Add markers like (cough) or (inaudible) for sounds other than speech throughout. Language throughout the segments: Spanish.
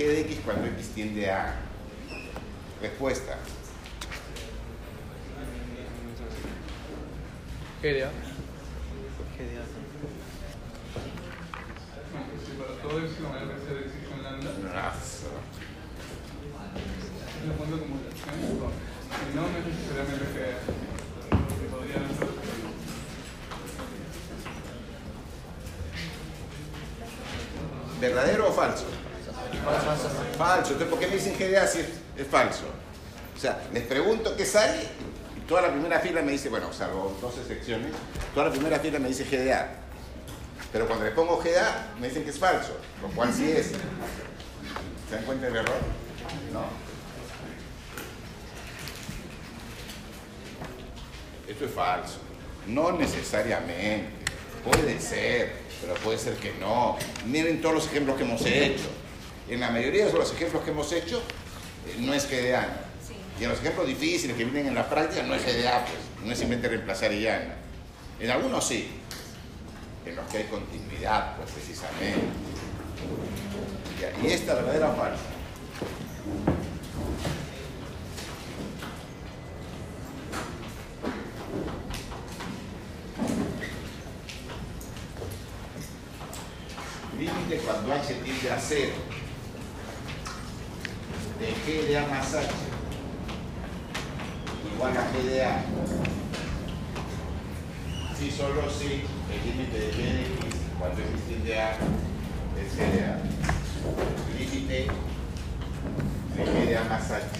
g de x cuando x tiende a. Respuesta. GDA. Si para todo epsilon hay que ser epsilon lambda, Brazo. es un punto de acumulación. Si no, no es necesariamente que que podría no ser ¿Verdadero o falso? Falso. Entonces, ¿por GDA si es, falso? O sea, les pregunto qué sale y toda la primera fila me dice, bueno, salvo dos excepciones, toda la primera fila me dice GDA. Pero cuando les pongo GDA me dicen que es falso, lo cual sí es. ¿Se dan cuenta del error? No. Esto es falso. No necesariamente. Puede ser, pero puede ser que no. Miren todos los ejemplos que hemos hecho. En la mayoría de los ejemplos que hemos hecho, no es GDA. Sí. Y en los ejemplos difíciles que vienen en la práctica, no es GDA, pues. No es simplemente reemplazar y ya. En algunos sí. En los que hay continuidad, pues precisamente. Ya, Y esta, verdadera o falsa. Límite cuando h tiende a 0 de g de a más h igual a g de a. Si solo si el límite de g de x cuando x tiende a es g de a. Límite de g de a más h.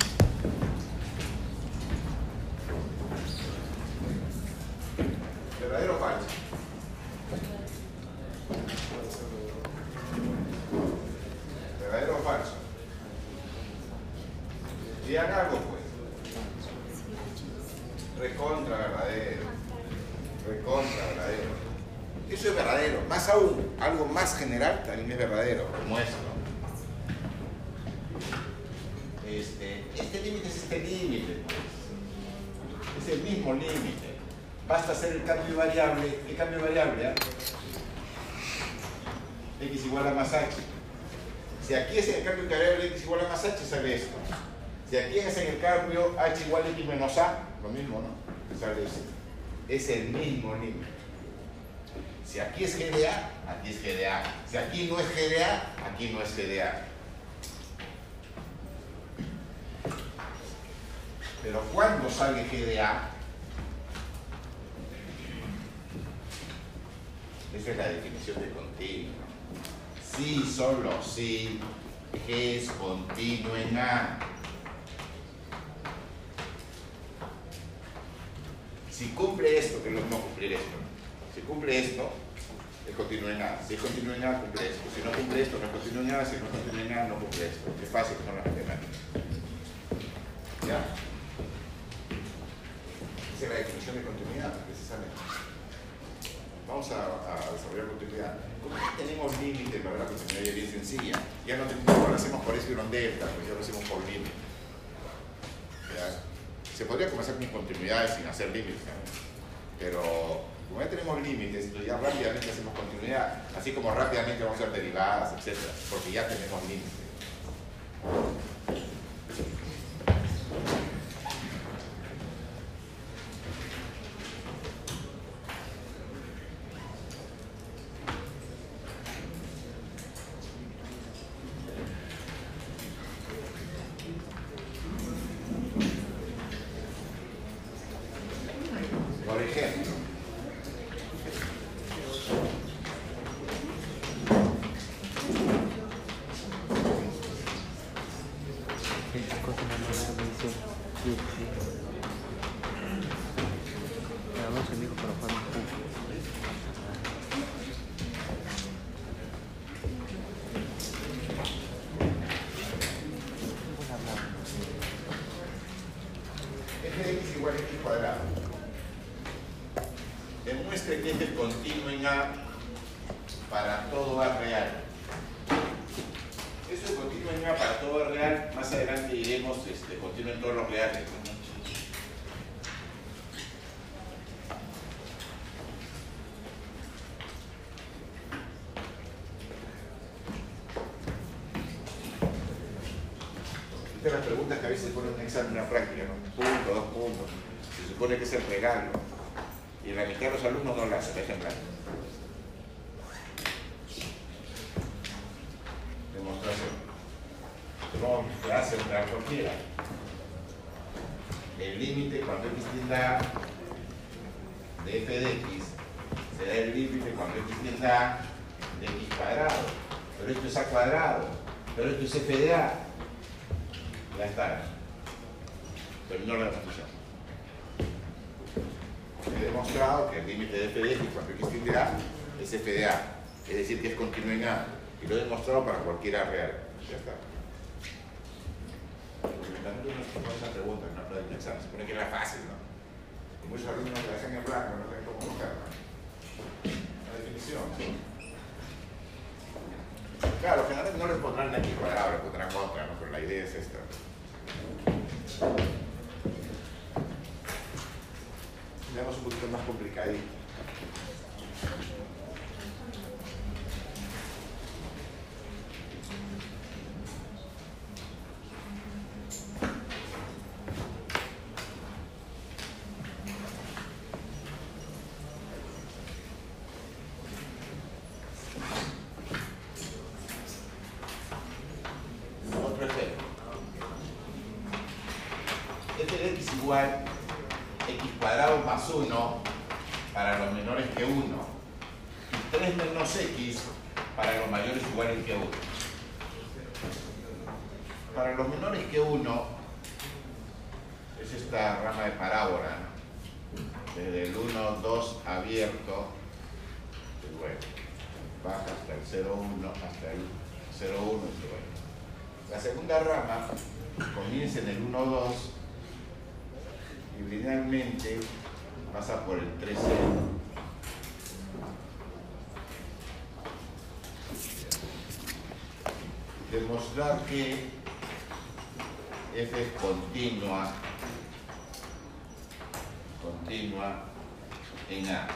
hacer el cambio variable. ¿Qué cambio de variable? ah? x igual a más h. Si aquí es el cambio variable x igual a más h, sale esto. Si aquí es en el cambio h igual a x menos a, lo mismo, ¿no? Sale esto. Es el mismo límite. Si aquí es GDA, aquí es GDA. Si aquí no es GDA, aquí no es GDA. Pero cuando sale GDA, esa es la definición de continuo. Si, solo si, es continuo en A. Si cumple esto, que no es cumplir esto, si cumple esto, es continuo en A. Si es continuo en A, cumple esto. Si no cumple esto, no es continuo en A. Si no es continuo en A, no cumple esto. Qué fácil son las matemáticas. ¿Ya? Esa es la definición de continuidad. Vamos a, a desarrollar continuidad. Como ya tenemos límite para la continuidad ya es bien sencilla, ya no, te- no lo hacemos por epsilon delta, pues ya lo hacemos por límite. Se podría comenzar con continuidades sin hacer límites, pero como ya tenemos límites, entonces ya rápidamente hacemos continuidad, así como rápidamente vamos a hacer derivadas, etc. Porque ya tenemos límites. cosa nada más que me dice, Nada más me dijo para jugar un poco. f de x igual a x cuadrado. Demuestre que f es continuo en A para todo A real. Eso es continuo en A para todo A real. Más adelante diremos este, continuo en todos los reales. ¿no? Estas son las preguntas que a veces ponen en un examen, una práctica, ¿no? Punto, dos puntos. Se supone que es el regalo. Y la mitad de los alumnos no la hacen, blanco. Demostración. Tomamos clase una cualquiera. El límite cuando x tiende a de f de x será el límite cuando x tiende a de x cuadrado. Pero esto es a cuadrado. Pero esto es f de a. Ya está. Terminó la demostración. He demostrado que el límite de f de x cuando x tiende a es f de a. Es decir, que es continuo en a. Y lo he demostrado para cualquier a real. Ya está. Porque me encantó una esa pregunta en una prueba de examen. Se supone que era fácil, ¿no? Y muchos alumnos la hacen en blanco, no saben cómo cogerla. La definición. Claro, generalmente no les pondrán aquí les pondrán otra, ¿no? Pero la idea es esta. Veamos un poquito más complicadito. Otro ejemplo. f de x igual x cuadrado más 1 para los menores que 1 y 3 menos x para los mayores iguales que 1. Para los menores que 1 es esta rama de parábola, ¿no? desde el 1, 2 abierto, y bueno, baja hasta el 0, 1, hasta el 0, 1 y bueno. La segunda rama comienza en el 1, 2 y linealmente pasa por el 3, 0. Demostrar que f es continua, continua en A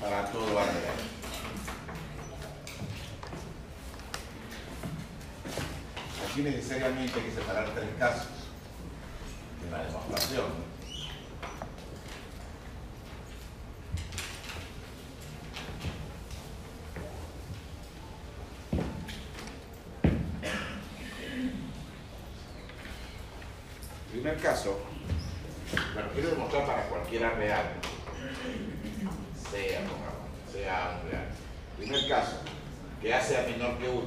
para todo A real. Aquí necesariamente hay que separar tres casos en la demostración. Primer caso, bueno, quiero demostrar para cualquiera real, sea, sea un real. Primer caso, que A sea menor que 1.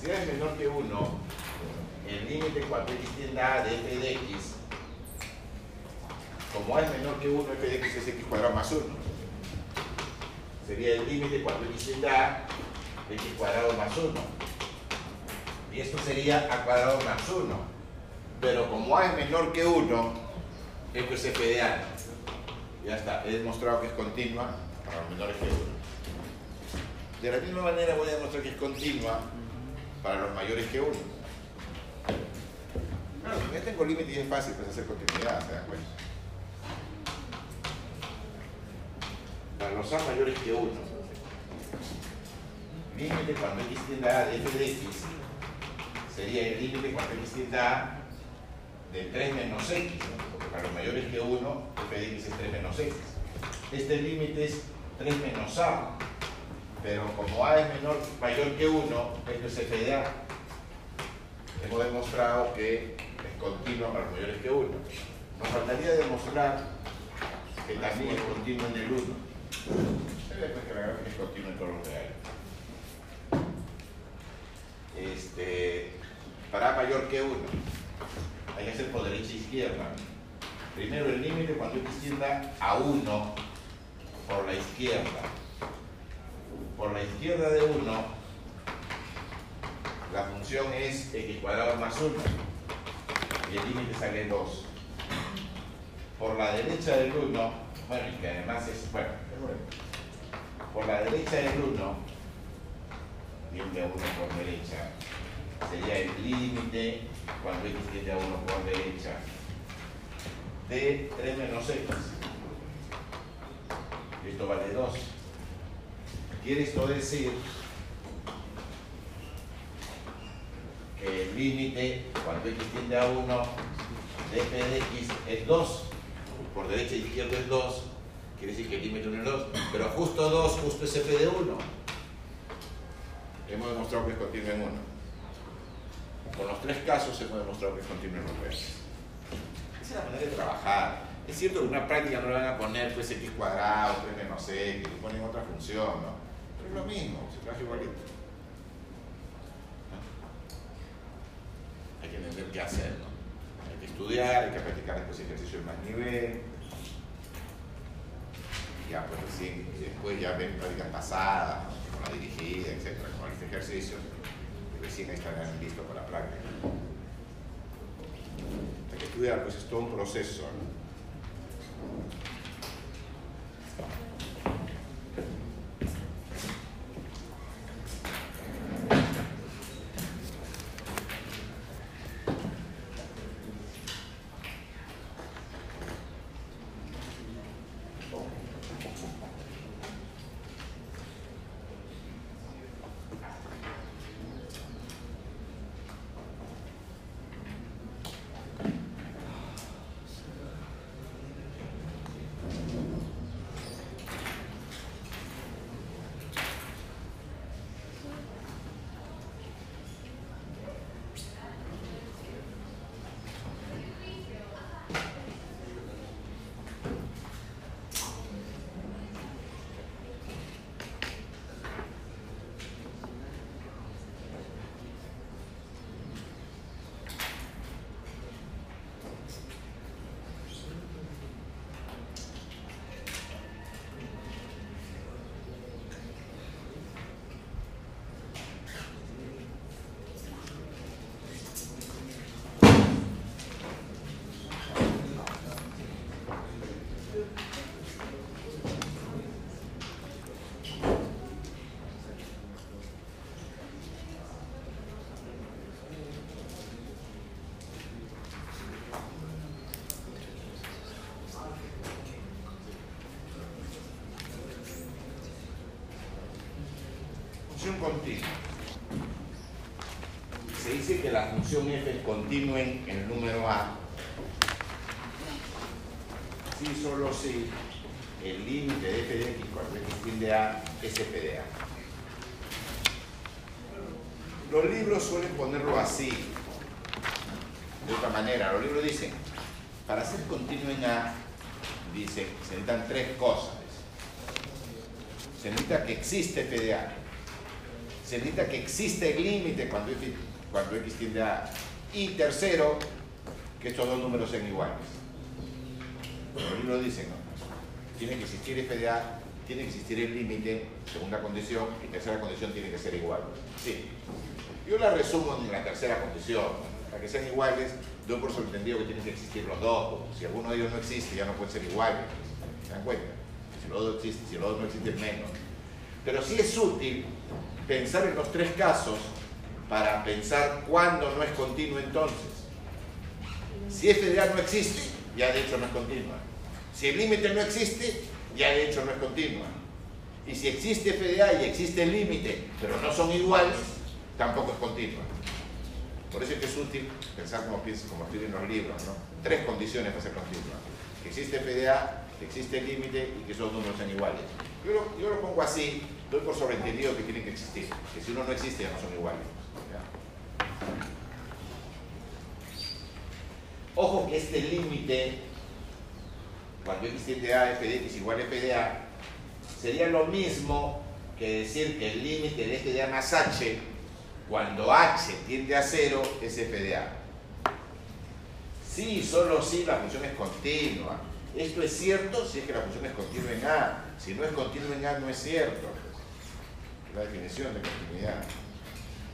Si A es menor que 1, el límite cuando x tiende a de f de x, como A es menor que 1, f de x es x cuadrado más 1. Sería el límite cuando x tiende a x cuadrado más 1. Y esto sería a cuadrado más 1. Pero como A es menor que 1, esto es f de A. Ya está, he demostrado que es continua para los menores que 1. De la misma manera voy a demostrar que es continua para los mayores que 1. Claro, ya tengo límite y es fácil pues, hacer continuidad, ¿se dan cuenta? Para los A mayores que 1. Límite cuando x tiende a de f de x sería el límite tiende a de 3 menos x, ¿no? porque para los mayores que 1, f de x es 3 menos x. Este límite es 3 menos a, pero como a es menor, mayor que 1, esto es f de a. Hemos demostrado que es continua para los mayores que 1. Nos faltaría demostrar que también es continuo en el 1. Después que la gráfica es continua en todos los reales. Este, para A mayor que 1. Hay que hacer por derecha e izquierda. Primero el límite cuando x tienda a 1 por la izquierda. Por la izquierda de 1, la función es x cuadrado más 1 y el límite sale 2. Por la derecha del 1, bueno, y que además es, bueno. Por la derecha del 1, bien de 1 por derecha, sería el límite cuando x tiende a 1 por derecha de 3 menos x. Esto vale 2. Quiere esto decir que el límite cuando x tiende a 1 de f de x es 2. Por derecha e izquierda es 2. Quiere decir que el límite 1 es 2. Pero justo 2, justo es f de 1. Hemos demostrado que es continuo en 1. Con los tres casos hemos demostrado que es continuo 1. Esa es la manera de trabajar. Es cierto que una práctica no le van a poner pues x cuadrado, 3 menos x, le ponen otra función, ¿no? Pero es lo mismo, se trabaja igualito. Hay que entender qué hacer, ¿no? Hay que estudiar, hay que practicar después ejercicio de más nivel. Ya, pues recién, después ya ven prácticas pasadas, con la dirigida, etcétera, con este ejercicio, recién estarán listos para práctica. Hay que estudiar, pues es todo un proceso. función continua. Se dice que la función f es continua en el número a si solo si el límite de f de x cuando x tiende a es f de a. Los libros suelen ponerlo así, de otra manera. Los libros dicen, para ser continuo en a, dicen, se necesitan tres cosas. Se necesita que existe f de a, se necesita que existe el límite cuando, cuando x tiende a y tercero, que estos dos números sean iguales. Los libros dicen, ¿no? tiene que existir f de a, tiene que existir el límite, segunda condición, y tercera condición tiene que ser igual. Sí. Yo la resumo en la tercera condición. Para que sean iguales, doy por sobreentendido que tienen que existir los dos. Si alguno de ellos no existe, ya no pueden ser iguales. ¿Se dan cuenta? Si los dos existen, si los dos no existen, menos. Pero sí es útil pensar en los tres casos para pensar cuándo no es continuo entonces. Si f de a no existe, ya de hecho no es continua. Si el límite no existe, ya de hecho no es continua. Y si existe f de a y existe el límite, pero no son iguales, tampoco es continua. Por eso es que es útil pensar como, como escriben los libros, ¿no? Tres condiciones para ser continua. Que existe f de a, que existe el límite y que esos números sean iguales. Yo lo, yo lo pongo así, doy por sobreentendido que tienen que existir. Que si uno no existe ya no son iguales. Ojo que este límite, cuando x tiende a f de x igual a f de a, sería lo mismo que decir que el límite de f de a más h Cuando h tiende a 0 es f de a. Sí, solo si la función es continua. Esto es cierto si es que la función es continua en a. Si no es continua en a, no es cierto. La definición de continuidad.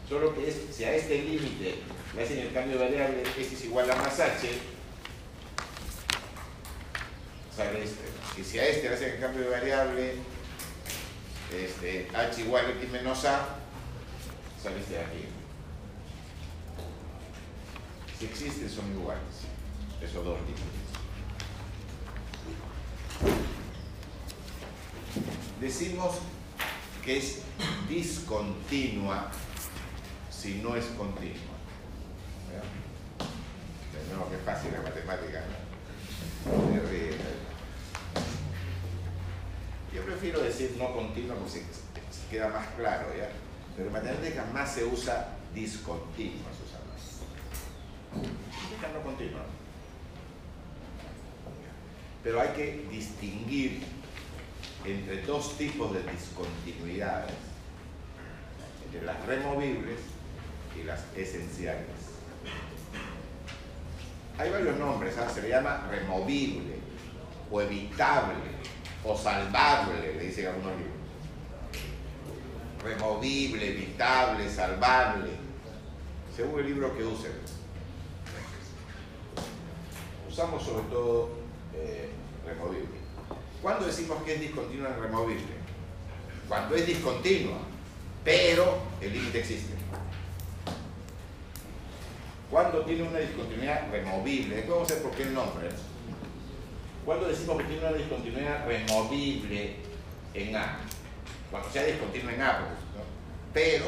Solo que es, si a este límite le hacen el cambio de variable x es igual a más h, sale este. Y si a este le hacen el cambio de variable este, h igual a x menos a, sale este de aquí. Si existen son iguales, esos dos límites. Decimos que es discontinua si no es continua. ¿Ya? No, que fácil la matemática. Yo prefiero decir no continua porque queda más claro, ¿ya? Pero en matemática más se usa discontinua, más. Significa no continua. Pero hay que distinguir entre dos tipos de discontinuidades, entre las removibles y las esenciales. Hay varios nombres, ¿ah? se le llama removible, o evitable, o salvable, le dicen algunos libros. Removible, evitable, salvable, según el libro que usen. Usamos sobre todo eh, removible. ¿Cuándo decimos que es discontinua y removible? Cuando es discontinua, pero el límite existe. Cuando tiene una discontinuidad removible, después vamos a por qué el nombre. Cuando decimos que tiene una discontinuidad removible en A, cuando sea discontinua en A, pero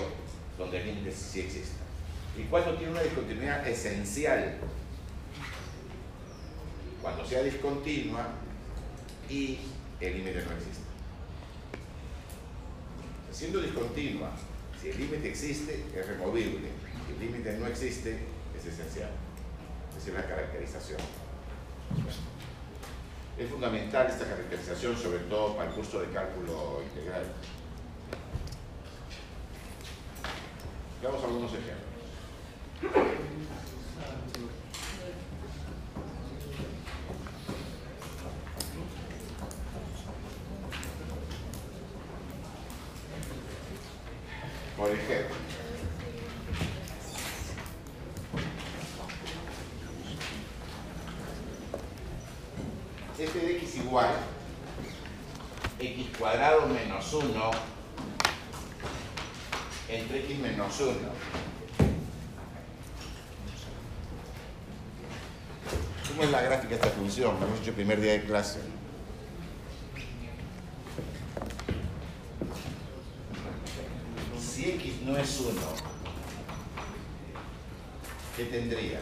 donde el límite sí existe. Y cuando tiene una discontinuidad esencial, cuando sea discontinua y el límite no existe. Siendo discontinua, si el límite existe, es removible. Si el límite no existe, es esencial. Es la caracterización. Es fundamental esta caracterización, sobre todo para el curso de cálculo integral. Veamos algunos ejemplos. Por ejemplo, f de x igual x cuadrado menos 1 entre x menos 1. ¿Cómo es la Lo hemos hecho primer día de clase. Si x no es 1, ¿qué tendría?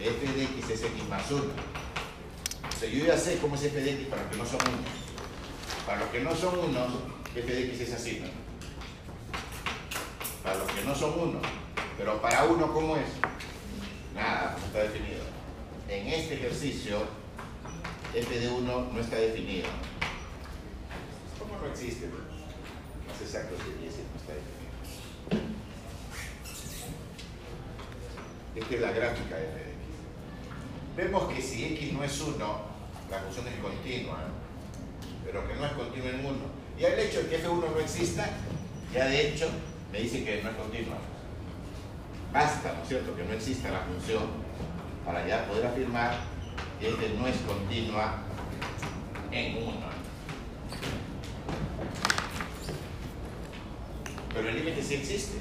f de x es x más 1. O sea, yo ya sé cómo es f de x para los que no son unos. Para los que no son unos, f de x es así. Para los que no son unos. Pero para uno, ¿cómo es? Nada, está definido. En este ejercicio, f de 1 no está definido. ¿Cómo no existe? Más exacto sería decir, no está definido. Esta es la gráfica de f de x. Vemos que si x no es 1, la función es continua, pero que no es continua en 1. Ya el hecho de que f1 no exista, ya de hecho me dice que no es continua. Basta, ¿no es cierto?, que no exista la función para ya poder afirmar que f no es continua en 1. Pero el límite sí existe.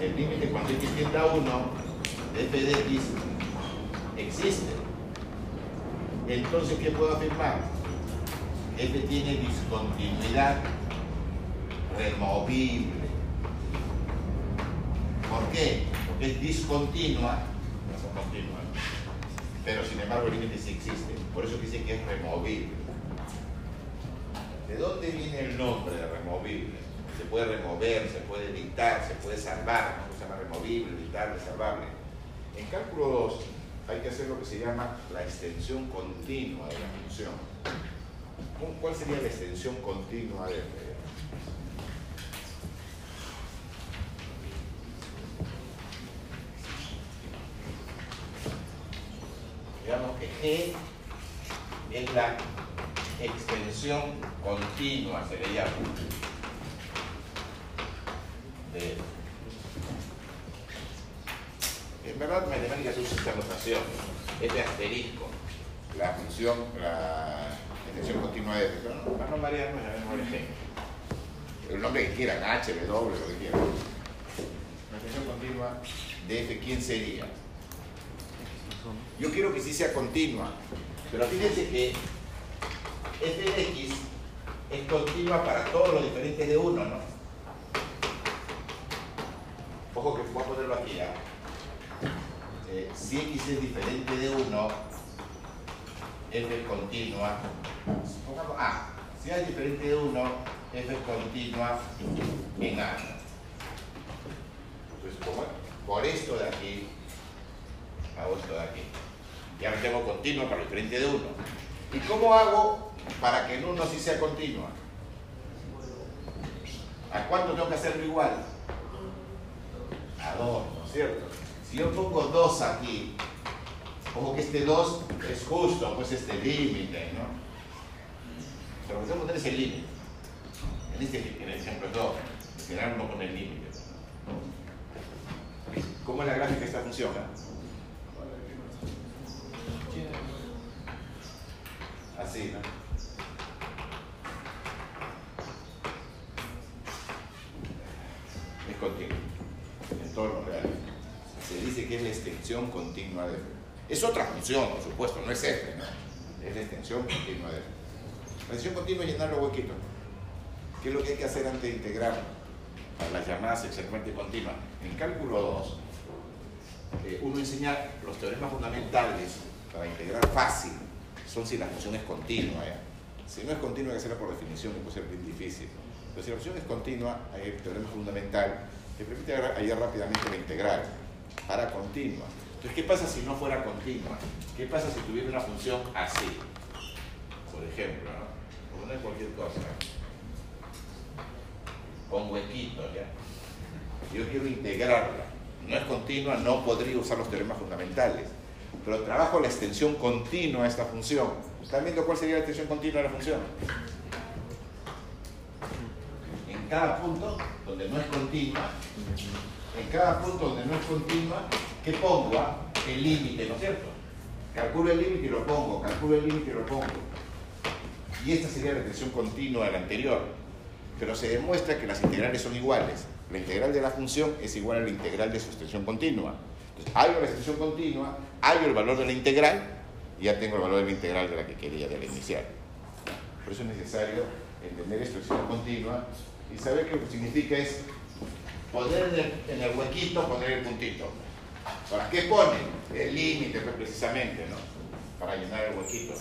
El límite cuando x tiende a 1 de f de x existe. Entonces, ¿qué puedo afirmar? f tiene discontinuidad removible. ¿Por qué? Es discontinua, no es continua, pero sin embargo el límite sí existe. Por eso dice que es removible. ¿De dónde viene el nombre de removible? Se puede remover, se puede evitar, se puede salvar, se llama removible, evitable, salvable. En cálculos hay que hacer lo que se llama la extensión continua de la función. ¿Cuál sería la extensión continua de f? Es la extensión continua, se le llama. de- en verdad, matemáticas usa esta notación, este asterisco, la función, la extensión continua de pero no, para no marearnos, llamémosle G. El nombre que quieran, H, W, lo que quieran. La extensión continua de f, ¿quién sería? Yo quiero que sí sea continua, pero fíjense que f de x es continua para todos los diferentes de 1, ¿no? Ojo que voy a ponerlo aquí. Eh, si x es diferente de 1, f es continua. Pongamos A. Si A es diferente de 1, f es continua en A. Entonces, por esto de aquí, hago esto de aquí. Ya me tengo continua para lo diferente de 1. ¿Y cómo hago para que en 1 sí sea continua? ¿A cuánto tengo que hacerlo igual? A 2, ¿no es cierto? Si yo pongo 2 aquí, ojo que este 2 es justo, pues este límite, ¿no? Pero lo que poner es el límite. En este en el ejemplo es 2. En general uno pone el límite. ¿Cómo es la gráfica esta función? Así, ¿no? Es continuo. En los reales. Se dice que es la extensión continua de f. Es otra función, por supuesto, no es f, ¿no? Es la extensión continua de f. La extensión continua es llenar los huequitos. ¿Qué es lo que hay que hacer antes de integrar a las llamadas exactamente continuas? En cálculo 2, eh, uno enseña los teoremas fundamentales para integrar fácil son si la función es continua. ¿ya? Si no es continua, hay que hacerla por definición, que puede ser bien difícil. Pero si la función es continua, hay el teorema fundamental que permite hallar rápidamente la integral para continua. Entonces, ¿qué pasa si no fuera continua? ¿Qué pasa si tuviera una función así? Por ejemplo, ¿no? Poner cualquier cosa. Con huequitos, ¿ya? Yo quiero integrarla. No es continua, no podría usar los teoremas fundamentales. Pero trabajo la extensión continua de esta función. ¿Están viendo cuál sería la extensión continua de la función? En cada punto donde no es continua, en cada punto donde no es continua, ¿qué pongo? ah? El límite, ¿no es cierto? Calculo el límite y lo pongo, calculo el límite y lo pongo. Y esta sería la extensión continua de la anterior. Pero se demuestra que las integrales son iguales. La integral de la función es igual a la integral de su extensión continua. Entonces, hallo la extensión continua, hallo el valor de la integral y ya tengo el valor de la integral de la que quería, de la inicial. Por eso es necesario entender extensión continua y saber que lo que significa es poner en el, huequito, poner el puntito. ¿Para qué pone? El límite, pues, precisamente, ¿no? Para llenar el huequito.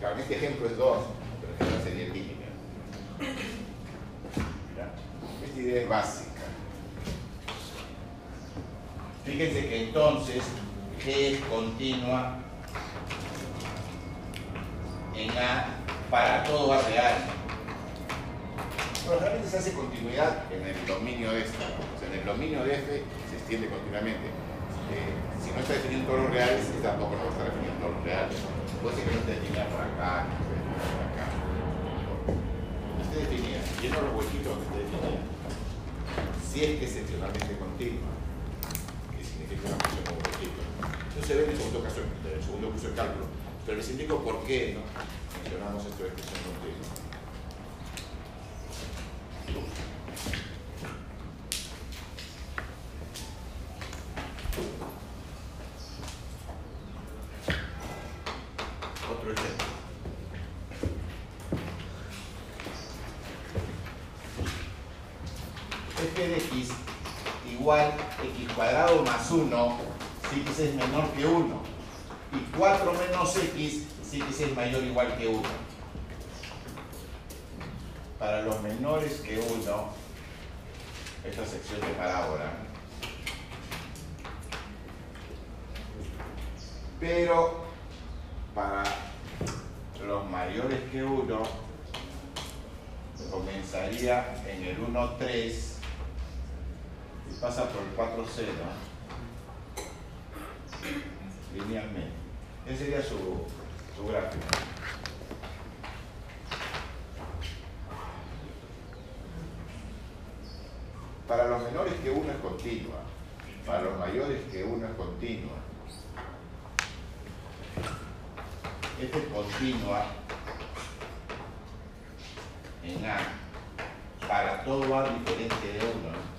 Claro, en este ejemplo es 2, pero en sería el límite. Esta idea es básica. Fíjense que entonces G es continua en A para todo A real. Bueno, realmente se hace continuidad en el dominio de esta. ¿no? O sea, en el dominio de F se extiende continuamente. Eh, si no está definiendo todos los reales, este tampoco no va a estar definiendo todos los reales. Puede ser que no esté definida por acá, que esté definida por acá. Esté definida, lleno los huequitos donde esté definida. Si es que es excepcionalmente continua, Eso se ve en el segundo caso, en el segundo curso de cálculo. Pero les indico por qué ¿no? mencionamos esto de expresión continua. Otro ejemplo. f de x igual x cuadrado más 1 si x es menor que 1 y 4 menos x si x es mayor o igual que 1. Para los menores que 1, esta sección de parábola, pero para los mayores que 1 comenzaría en el 1, 3 y pasa por el 4, 0 linealmente. Ese sería su, su gráfico. Para los menores que 1 es continua, para los mayores que 1 es continua. Esta es continua en A para todo A diferente de 1.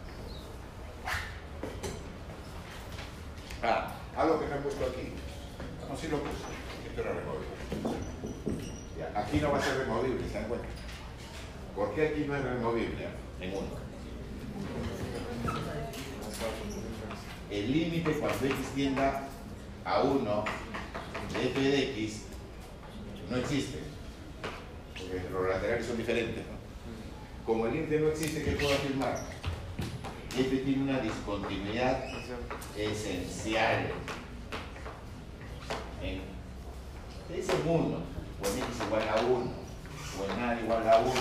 Ah, algo que me he puesto aquí. No, sí lo puse. Esto era removible. Aquí no va a ser removible, ¿se dan cuenta? ¿Por qué aquí no es removible? 1. El límite cuando x tienda a 1 de f de x no existe. Porque los laterales son diferentes. ¿no? Como el límite no existe, ¿qué puedo afirmar? F tiene una discontinuidad esencial en es en 1, o en x igual a 1, o en a igual a 1,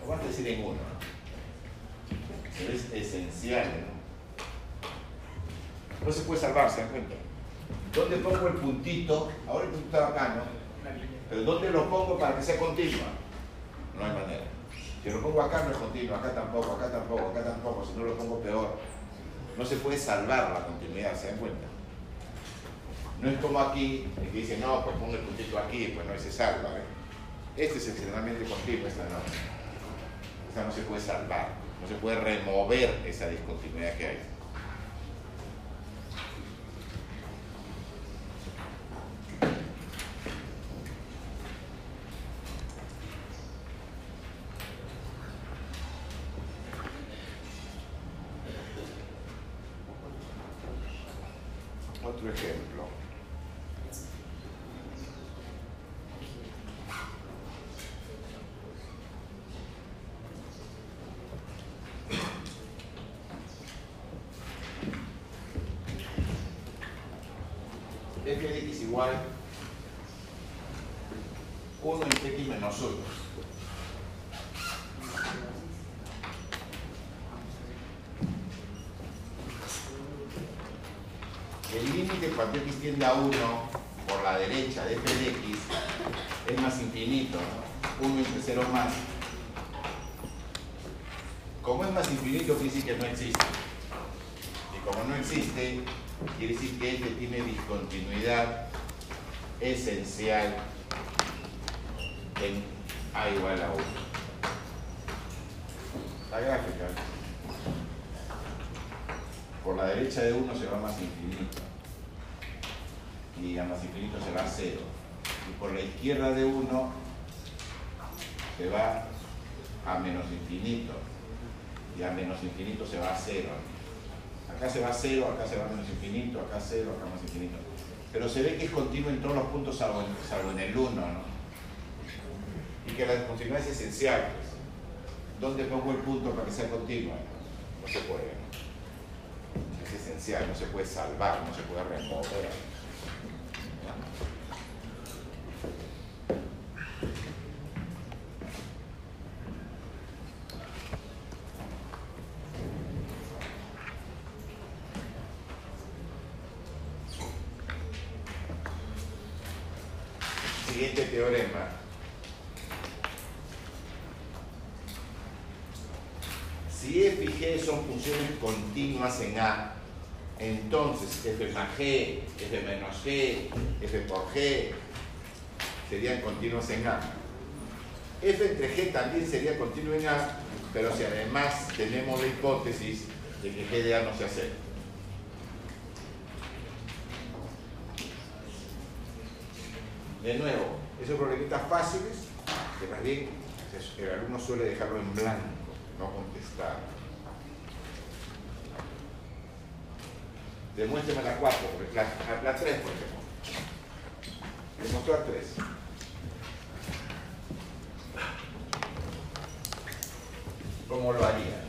lo vas a decir en 1, pero es esencial. ¿no? no se puede salvar, ¿se dan cuenta? ¿Dónde pongo el puntito? Ahora el puntito está acá, ¿no? Pero ¿dónde lo pongo para que sea continua? No hay manera. Si lo pongo acá no es continuo, acá tampoco, acá tampoco, acá tampoco, si no lo pongo peor. No se puede salvar la continuidad, ¿se dan cuenta? No es como aquí, el que dice, no, pues pongo el puntito aquí, pues no, se salva. ¿eh? Este es extremadamente continuo, esta no. Esta no se puede salvar, no se puede remover esa discontinuidad que hay. Otro ejemplo. f de x igual 1 entre x menos 1. El límite cuando x tiende a 1 por la derecha de f de x es más infinito, ¿no? 1 entre 0 más. Como es más infinito, quiere decir que no existe. Y como no existe, quiere decir que f tiene discontinuidad esencial en a igual a 1. La gráfica. Por la derecha de 1 se va más infinito. Y a más infinito se va a 0. Y por la izquierda de 1 se va a menos infinito. Y a menos infinito se va a 0. Acá se va a 0, acá se va a menos infinito, acá 0, acá más infinito. Pero se ve que es continuo en todos los puntos salvo en, el 1, ¿no? Y que la discontinuidad es esencial. ¿Dónde pongo el punto para que sea continua? No se puede. Es esencial, no se puede salvar, no se puede remover. Siguiente teorema. Si f y g son funciones continuas en A, entonces f más g, f menos g, f por g serían continuos en A. f entre g también sería continuo en A, pero si además tenemos la hipótesis de que g de A no sea cero. De nuevo, esos problemitas fáciles, que más bien el alumno suele dejarlo en blanco, no contestar. Demuéstrame la 4, la, la 3, por ejemplo. Demostrar 3. ¿Cómo lo haría?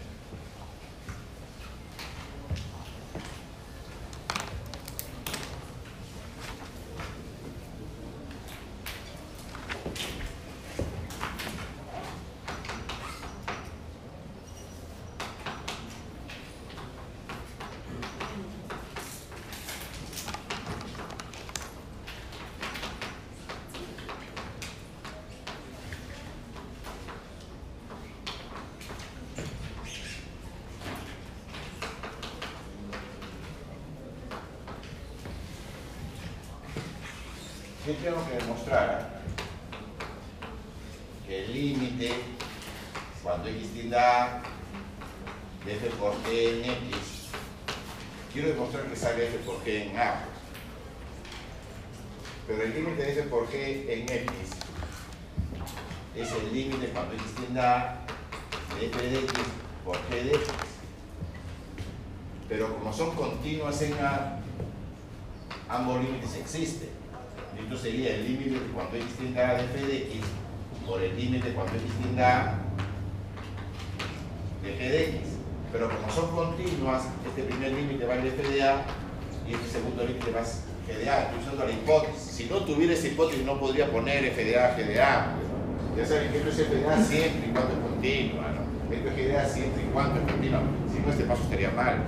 Que esto es a siempre y cuando es continua. Esto es a siempre y cuando es continua. Si no, este paso estaría mal.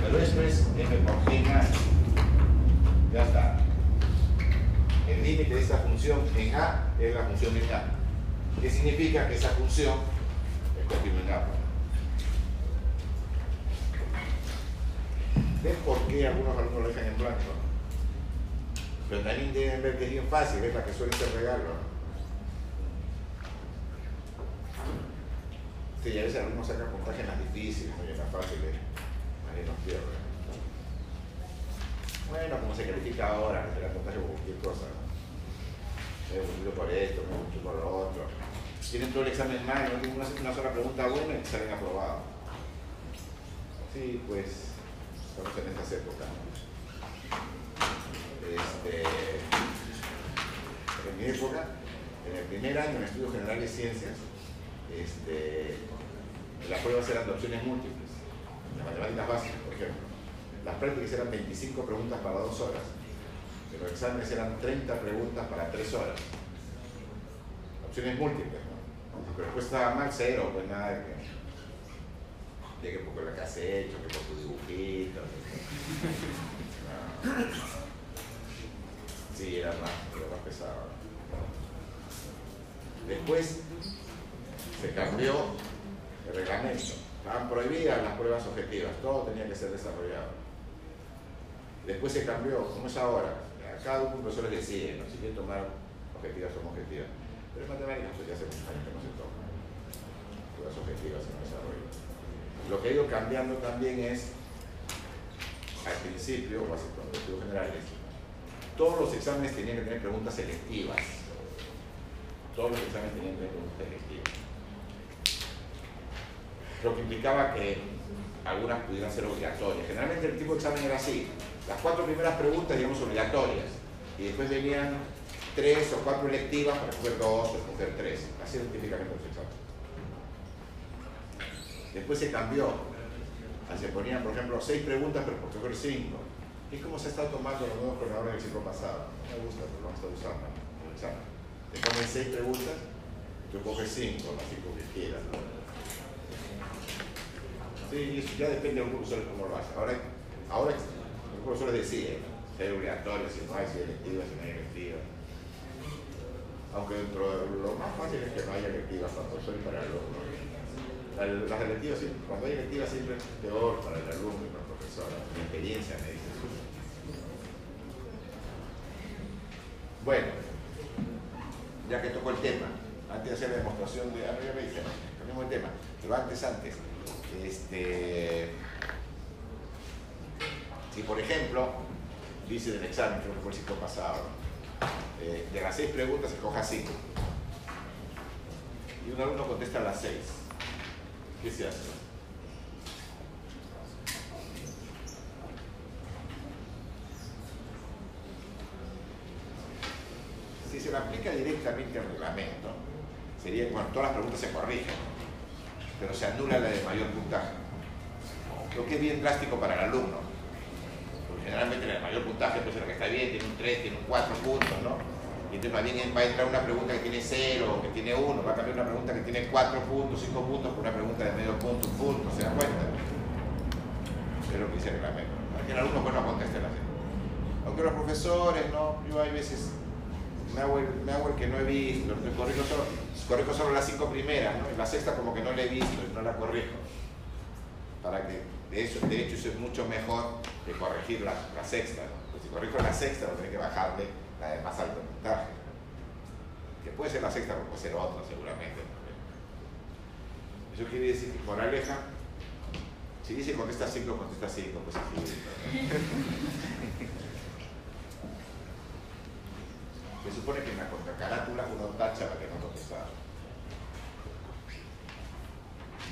Pero esto es f por g. Ya está. El límite de esta función en a es la función en a. ¿Qué significa? Que esa función es continua en a. ¿Ves por qué algunos alumnos lo dejan en blanco? Pero también deben ver que es bien fácil, es la que suele ser regalo. ¿no? Sí, a veces algunos sacan con páginas difíciles, no las fáciles, ahí nos pierden. Bueno, como se califica ahora, se la contagia por cualquier cosa. Me he por esto, me he por lo otro. Tienen todo el examen mal, no tienen una sola pregunta buena y salen aprobados. Sí, pues estamos en estas épocas. Este, en mi época, en el primer año en Estudios Generales de Ciencias, este, las pruebas eran de opciones múltiples, de matemáticas básicas, por ejemplo. Las prácticas eran 25 preguntas para 2 horas, los exámenes eran 30 preguntas para 3 horas. Opciones múltiples, ¿no? Pero después estaba mal cero, pues nada de que, de que por lo que has hecho, que por tu dibujito. No. Sí, era más, era más pesado. Después se cambió el reglamento. Estaban prohibidas las pruebas objetivas, todo tenía que ser desarrollado. Después se cambió, como es ahora, cada uno profesor decide, ¿no? si quiere tomar objetivas o objetivas. Pero en matemáticas pues ya hace muchos que no se toma. Pruebas objetivas en desarrollo. Lo que ha ido cambiando también es, al principio, o así con los estudios generales, todos los exámenes tenían que tener preguntas selectivas. Todos los exámenes tenían que tener preguntas selectivas. Lo que implicaba que algunas pudieran ser obligatorias. Generalmente el tipo de examen era así. Las cuatro primeras preguntas, digamos, obligatorias. Y después venían tres o cuatro electivas para escoger dos o escoger tres. Así era típicamente los exámenes. Después se cambió. Se ponían, por ejemplo, seis preguntas, pero por escoger cinco. Es como se está tomando los nuevos programadores del siglo pasado. No me gusta, pero vamos a usando el examen. Te ponen seis preguntas, tú coges cinco, las cinco que quieras. Sí, eso ya depende de un profesor cómo lo hace. Ahora, ahora los profesores deciden si hay obligatorio, si no hay, si hay electiva, si no hay electiva. Aunque dentro de lo más fácil es que no haya electivas para el profesor y para el alumno. Cuando hay electivas siempre es peor para el alumno y para el profesor. Mi experiencia me dice eso. Bueno, ya que tocó el tema, antes de hacer la demostración de. Ah, no, ya me dije, de tema, pero antes, antes. Este, si por ejemplo, dice del examen, creo que fue el ciclo pasado, eh, de las seis preguntas escoja cinco. Y un alumno contesta las seis. ¿Qué se hace? Si se le aplica directamente al reglamento, sería bueno, todas las preguntas se corrigen, pero se anula la de mayor puntaje. Lo que es bien drástico para el alumno. Porque generalmente el mayor puntaje pues el que está bien, tiene un 3, tiene un 4 puntos, ¿no? Y entonces más bien va a entrar una pregunta que tiene 0 o que tiene 1, va a cambiar una pregunta que tiene 4 puntos, 5 puntos por una pregunta de medio punto, un punto, ¿se dan cuenta? Es lo que dice el reglamento. Para que el alumno bueno conteste la Aunque los profesores, ¿no? Yo hay veces me hago, el, el que no he visto, corrijo solo, corrijo solo las cinco primeras, ¿no? Y la sexta como que no la he visto y no la corrijo. para que, de, eso, de hecho, eso es mucho mejor que corregir la, la sexta. ¿no? Pues si corrijo la sexta, voy a tener que bajarle la de más alto puntaje. Que puede ser la sexta, pero puede ser otra, seguramente. Eso quiere decir que, moraleja, si dice contesta 5, contesta 5, pues así. Se supone que en la contracarátula uno tacha para que no contestar.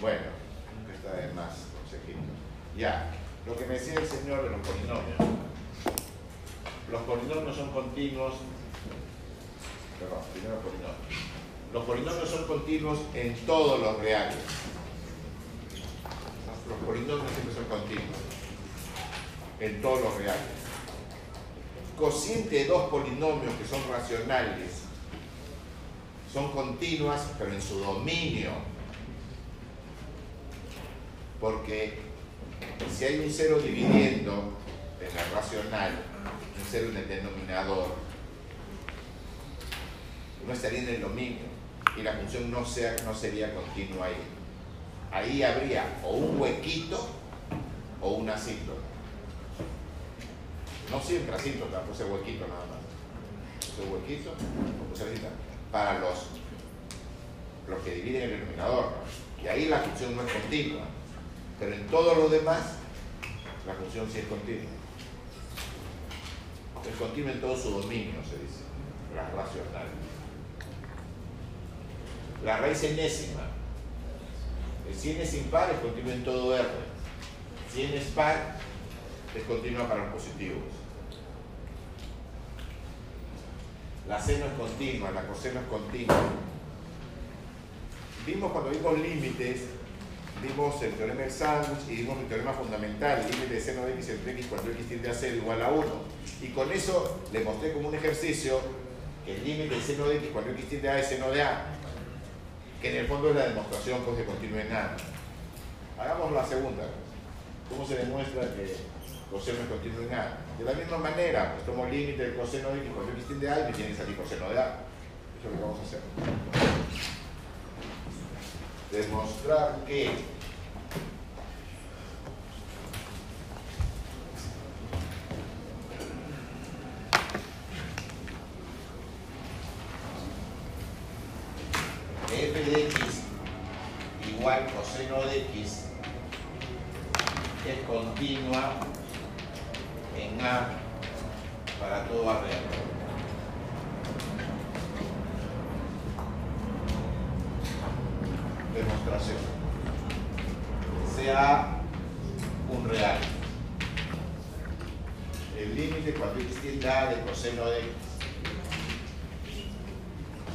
Bueno, está de más consejito. Ya, lo que me decía el señor de los polinomios. Los polinomios son continuos. Perdón, primero polinomios. Los polinomios son continuos en todos los reales. Los polinomios siempre son continuos. En todos los reales. Cociente de dos polinomios que son racionales son continuas, pero en su dominio. Porque si hay un cero dividiendo en la racional, un cero en el denominador, uno estaría en el dominio y la función no, sería continua ahí. Ahí habría o un huequito o una asíntota. No siempre asíntota, puede ser huequito nada más. Ser huequito asíntota. Para los, los que dividen el denominador. ¿no? Y ahí la función no es continua. Pero en todo lo demás, la función sí es continua. Es continua en todo su dominio, se dice. La racional. La raíz enésima. Si n es impar, es continua en todo R. Si n es par, es continua para los positivos. La seno es continua, la coseno es continua. Vimos cuando vimos límites, vimos el teorema del sándwich y vimos el teorema fundamental, límite de seno de x entre x cuando x tiende a 0 igual a 1. Y con eso le mostré como un ejercicio que el límite de seno de x cuando x tiende a es seno de a, que en el fondo es la demostración que se continúa en a. Hagamos la segunda. ¿Cómo se demuestra que coseno es continuo en a? De la misma manera, pues tomo el límite del coseno de x cuando x tiende a y me tiene que salir coseno de a. Eso es lo que vamos a hacer. Demostrar que f de x igual coseno de x es continua en A para todo A real. Demostración. Sea un real. El límite cuando x tiende a de coseno de x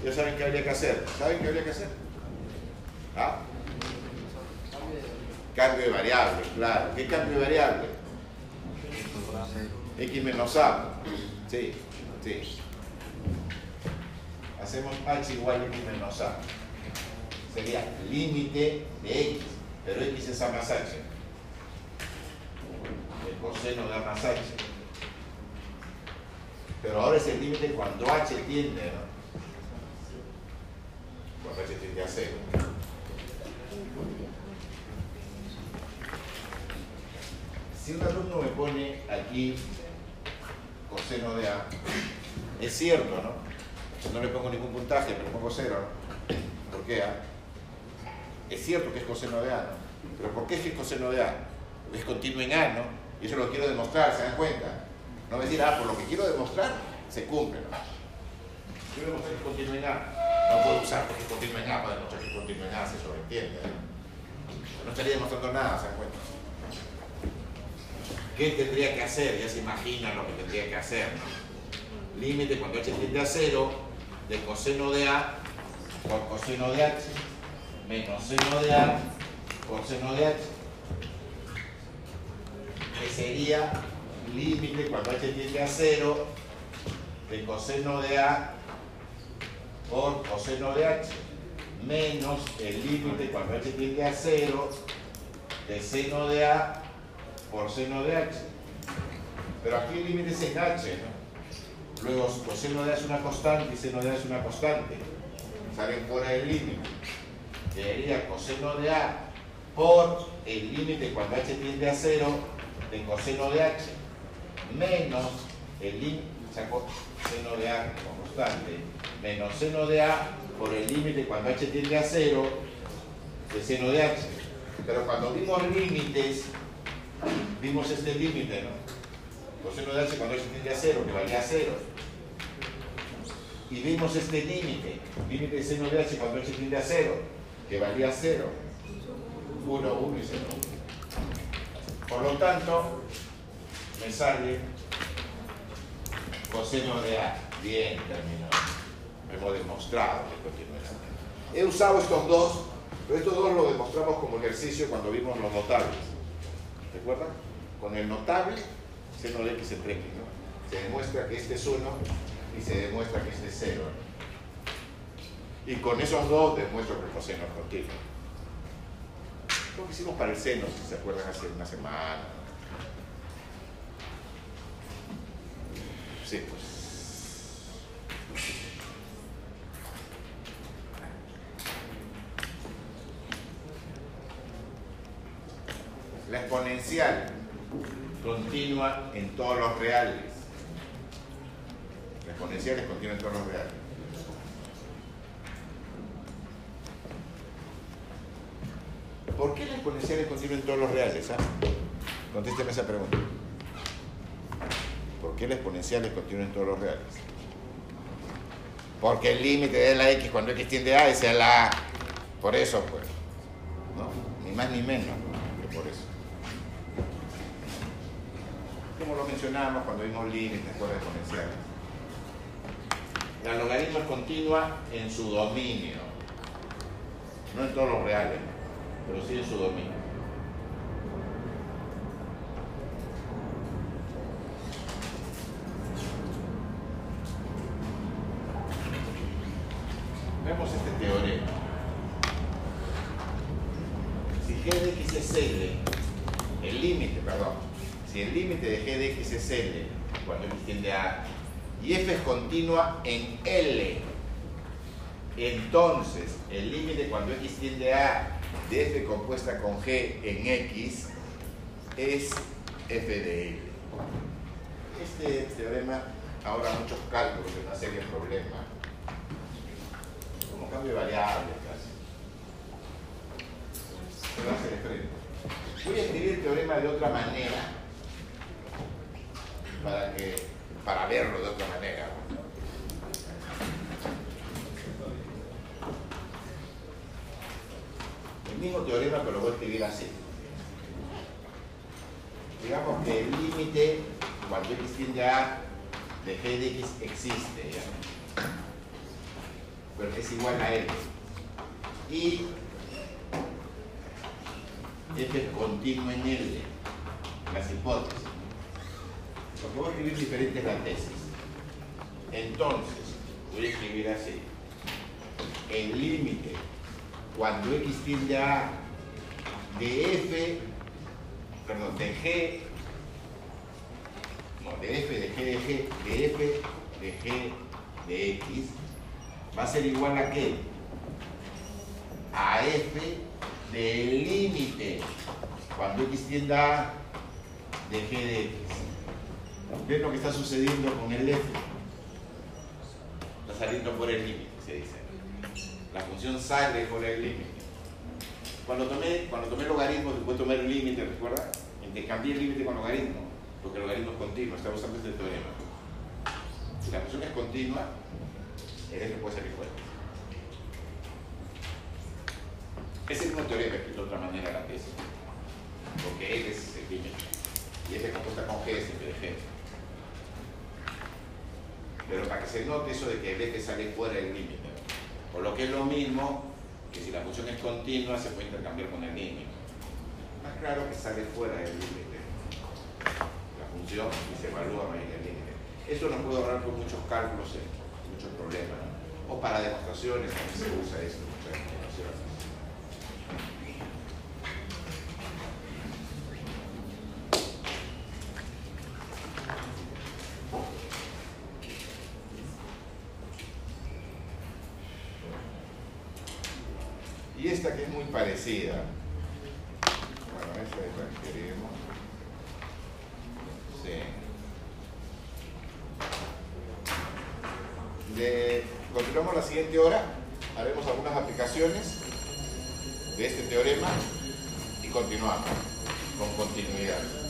ya saben qué habría que hacer. ¿Saben qué habría que hacer? ¿Ah? Cambio de variable, ¿Qué cambio variable? X menos A. Sí, sí. Hacemos H igual a X menos A. Sería límite de X, pero X es A más H. El coseno de A más H. Pero ahora es el límite cuando H tiende, ¿no? cuando h tiende a 0. Si un alumno me pone aquí coseno de A, es cierto, ¿no? No le pongo ningún puntaje, pero pongo 0, ¿no? ¿Por qué A? Es cierto que es coseno de A, ¿no? Pero ¿por qué es que es coseno de A? Porque es continuo en A, ¿no? Y eso lo quiero demostrar, ¿se dan cuenta? No decir, ah, por lo que quiero demostrar, se cumple, ¿no? Quiero demostrar que es continuo en A no puedo usar porque es continuo en A para demostrar que es continuo en A, se sobreentiende. No estaría demostrando nada, ¿se dan cuenta? ¿Qué tendría que hacer? Ya se imaginan lo que tendría que hacer, ¿no? Límite cuando h tiende a 0 de coseno de A por coseno de H menos seno de A por seno de H que sería límite cuando h tiende a 0 de coseno de A por coseno de h menos el límite cuando h tiende a 0 de seno de a por seno de h. Pero aquí el límite es en h, ¿no? Luego coseno de a es una constante y seno de a es una constante. Salen fuera del límite. Sería coseno de a por el límite cuando h tiende a 0 de coseno de h menos el límite, saco seno de a como constante, menos seno de a por el límite cuando h tiende a 0 de seno de h. Pero cuando vimos límites, vimos este límite, ¿no? Coseno de h cuando h tiende a 0, que valía 0. Y vimos este límite, límite de seno de h cuando h tiende a 0, que valía 0. 1, 1 y 0. Por lo tanto, me sale coseno de A. Bien, terminó. Hemos demostrado que continúa He usado estos dos, pero estos dos lo demostramos como ejercicio cuando vimos los notables. ¿Recuerdan? Con el notable, seno de x entre x, ¿no? Se demuestra que este es 1 y se demuestra que este es 0. Y con esos dos demuestro que el coseno es continuo. Lo que hicimos para el seno, si se acuerdan, hace una semana. Sí, pues. La exponencial continua en todos los reales. La exponencial es continua en todos los reales. ¿Por qué la exponencial es continua en todos los reales? Ah? Contésteme esa pregunta. ¿Por qué la exponencial es continua en todos los reales? Porque el límite de la x cuando x tiende a es la a. Por eso, pues. ¿No? Ni más ni menos Como lo mencionamos cuando vimos límites por exponenciales. La logaritmo es continua en su dominio. No en todos los reales, pero sí en su dominio. Vemos este teorema. Si g de x es L, el límite, perdón, si el límite de g de x es L, cuando x tiende a y f es continua en L, entonces el límite cuando x tiende a de f compuesta con g en x es f de L. Este teorema ahora muchos cálculos en una serie de problemas como cambio de variables casi. Pero hace de frente. Voy a escribir el teorema de otra manera para que para verlo de otra manera. El mismo teorema pero lo voy a escribir así. Digamos que el límite cuando x tiende a de g de x existe. ¿ya? pero es igual a L. Y f es continuo en L, las hipótesis. Voy a escribir diferentes la tesis. Entonces, voy a escribir así. El límite, cuando x tiende a de f, perdón, de g, no, de f, de g, de g, de f, de g, de x, va a ser igual a qué? A f del límite cuando x tienda a de g de x. ¿Ven lo que está sucediendo con el f? Está saliendo por el límite, se dice. La función sale por el límite. Cuando tomé, cuando tomé logaritmo, después tomé el límite, ¿recuerda? Intercambié el límite con logaritmo, porque el logaritmo es continuo, está usando este teorema. Si la función es continua, el f puede salir fuera. Es el mismo teorema escrito de otra manera la tesis. Porque L es el límite. Y F compuesta con G f de G. Pero para que se note eso de que el F sale fuera del límite. O lo que es lo mismo, que si la función es continua se puede intercambiar con el límite. Más claro que sale fuera del límite. La función y se evalúa más el límite. Eso nos puede ahorrar con muchos cálculos, eh, muchos problemas. O para demostraciones, también se usa eso, parecida. Bueno, esa es la que queremos. Sí. Continuamos la siguiente hora. Haremos algunas aplicaciones de este teorema y continuamos con continuidad.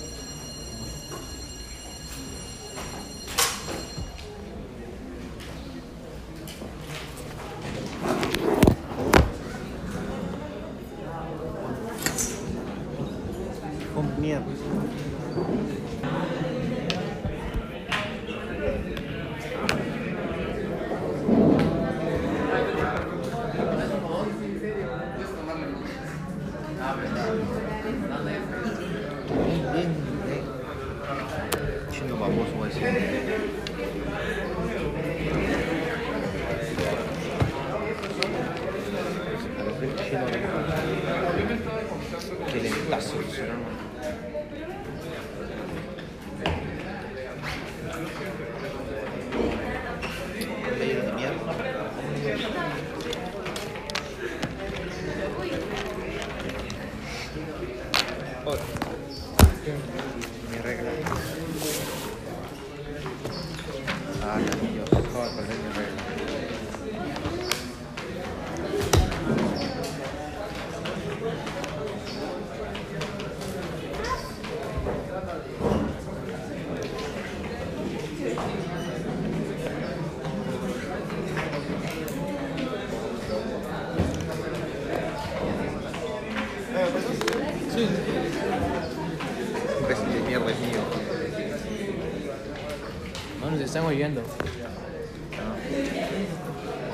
Están oyendo.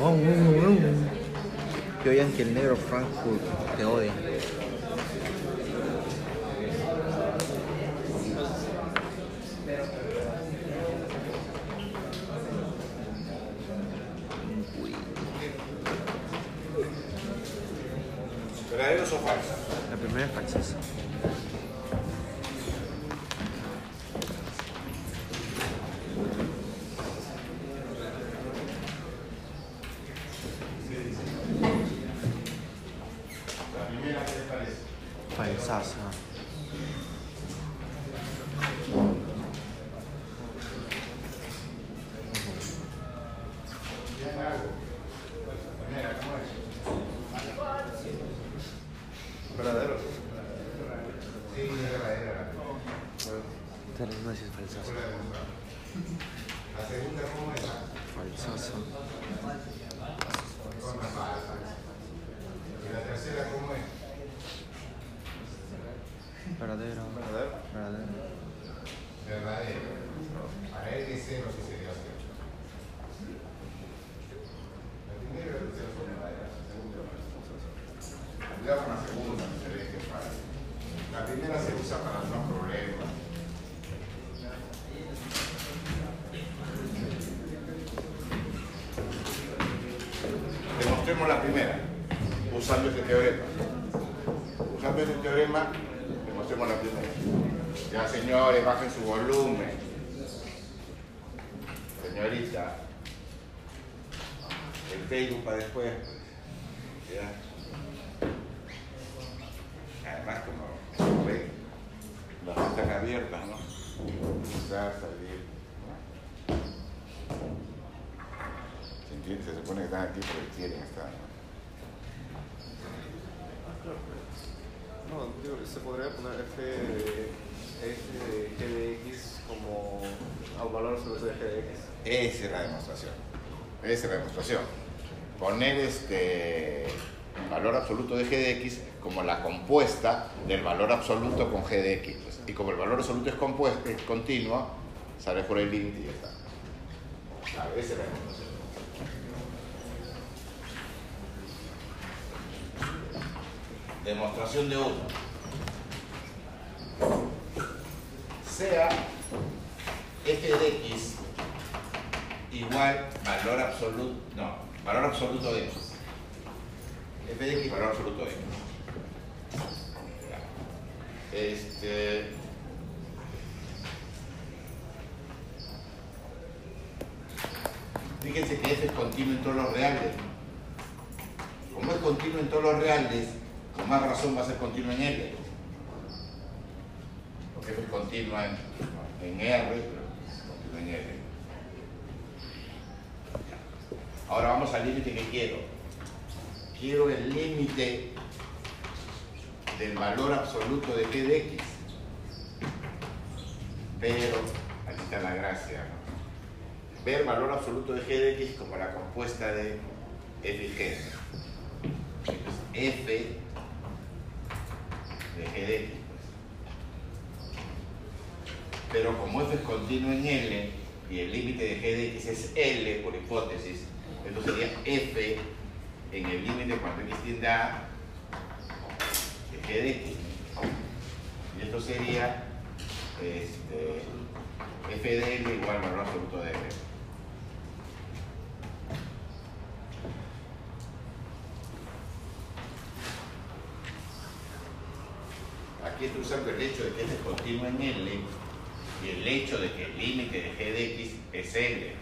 Oh, uh, uh. Que oigan que el negro Frankfurt te odia. Uy, ¿Verdaderos o falsos? La primera es falsa. La primera, ¿qué les parece? Falsaza. Bien, hago. La primera, ¿cómo es? ¿Verdaderos? Sí, es verdadera. Esta es una sí es falsaza. La segunda, ¿cómo es? Falsaza. Con la falsa. ¿Y la tercera, cómo es? Verdadero. ¿Verdadero? Verdadero. Verdadero. Para él es cero si sería cierto. La primera y la tercera son verdaderas. La segunda no es falsa. Cuidado con la segunda, no se deje para. La primera se usa para no problemas. Demostremos la primera, usando este teorema. Usando este teorema, la primera. Ya señores, bajen su volumen. Señorita. El Facebook para después. pues. Además, como, ven, las están abiertas, ¿no? Usar, salir. ¿Se supone que están aquí porque quieren estar. No, digo, se podría poner f de, f de g de x como al valor absoluto de g de x. Esa es la demostración. Esa es la demostración. Poner este valor absoluto de g de x como la compuesta del valor absoluto con g de x. pues. Y como el valor absoluto es, compuesto, es continuo, sale por el límite y ya está. Claro, esa es la demostración. Demostración de uno. Sea f de x igual valor absoluto, no, valor absoluto de x. f de x valor absoluto de x. Este. Fíjense que f es continuo en todos los reales. Como es continuo en todos los reales, con más razón va a ser continuo en L. Porque es continua en, R, pero continua en L. Ahora vamos al límite que quiero. Quiero el límite del valor absoluto de g de x. Pero, aquí está la gracia, ¿no? Ver valor absoluto de g de x como la compuesta de f y g. Entonces, f de g de x. pues. Pero como f es continuo en L y el límite de g de x es L por hipótesis, entonces sería f en el límite cuando x tiende A de g de x. Y esto sería este, f de L igual al valor absoluto de L. Aquí estoy usando el hecho de que es continuo en L y el hecho de que el límite de g de x es L.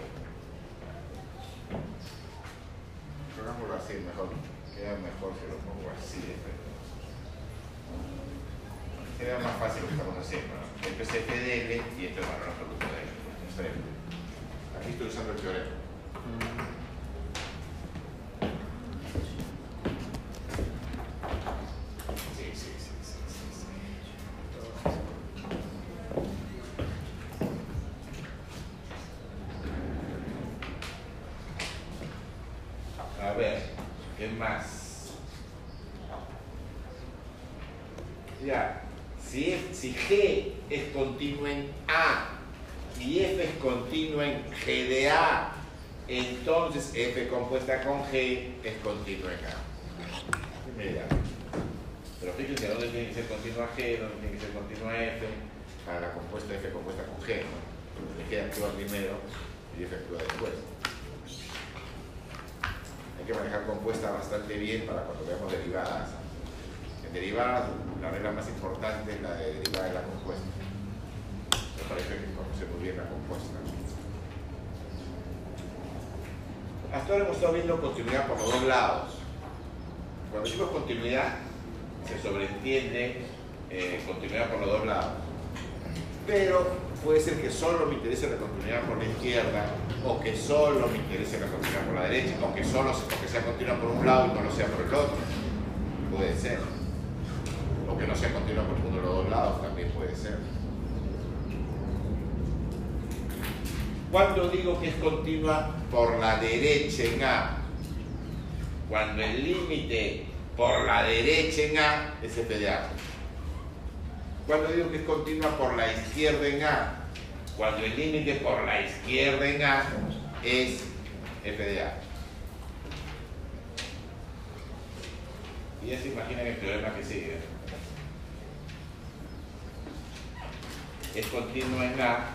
Pongámoslo así mejor, queda mejor si lo pongo así. pero- Queda más fácil lo que estamos haciendo. ¿no? Esto es f de L y esto es valor absoluto de L. Aquí estoy usando el teorema. Sí, sí, sí, sí, sí, sí. A ver, ¿qué más? Ya, si, F- si G es continuo en A y F es continuo en G de A, entonces F compuesta con G es continuo en A. Pero fíjense dónde tiene que ser continua G, dónde tiene que ser continua F, para la compuesta F compuesta con G, ¿no? Porque G actúa primero y F actúa después. Que manejar compuesta bastante bien para cuando veamos derivadas. En derivadas, la regla más importante es la de derivada de la compuesta. Me parece que conoce muy bien la compuesta. Hasta ahora hemos estado viendo continuidad por los dos lados. Cuando decimos continuidad, se sobreentiende eh, continuidad por los dos lados. Pero puede ser que solo me interese la continuidad por la izquierda, o que solo me interese la continuidad por la derecha, o que solo o que sea continua por un lado y no lo sea por el otro. Puede ser. O que no sea continua por ninguno de los dos lados, también puede ser. Cuando digo que es continua por la derecha en A, cuando el límite por la derecha en A es f de A. Cuando digo que es continua por la izquierda en A, cuando el límite por la izquierda en A es f de A. Y ya se imaginan el teorema que sigue. Es continua en A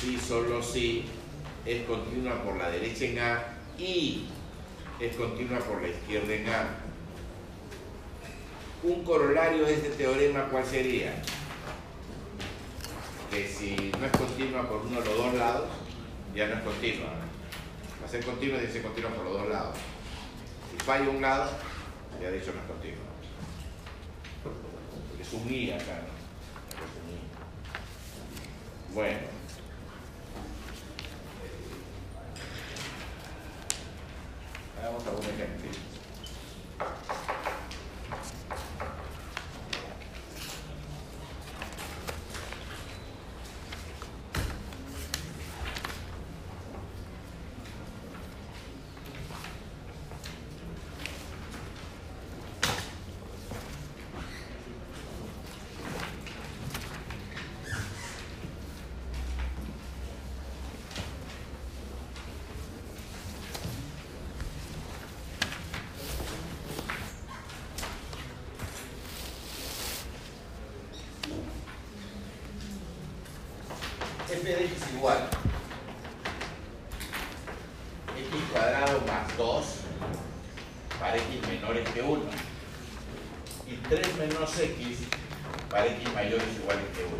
si solo si es continua por la derecha en A y es continua por la izquierda en A. Un corolario de este teorema, ¿cuál sería? Que si no es continua por uno de los dos lados, ya no es continua. Va a ser continua que ser continua por los dos lados. Si falla un lado, ya dicho no es continua. Porque es un I acá, ¿no? Es. Bueno. Hagamos algún ejemplo. F de x igual x cuadrado más 2 para x menores que 1 y 3 menos x para x mayores o iguales que 1.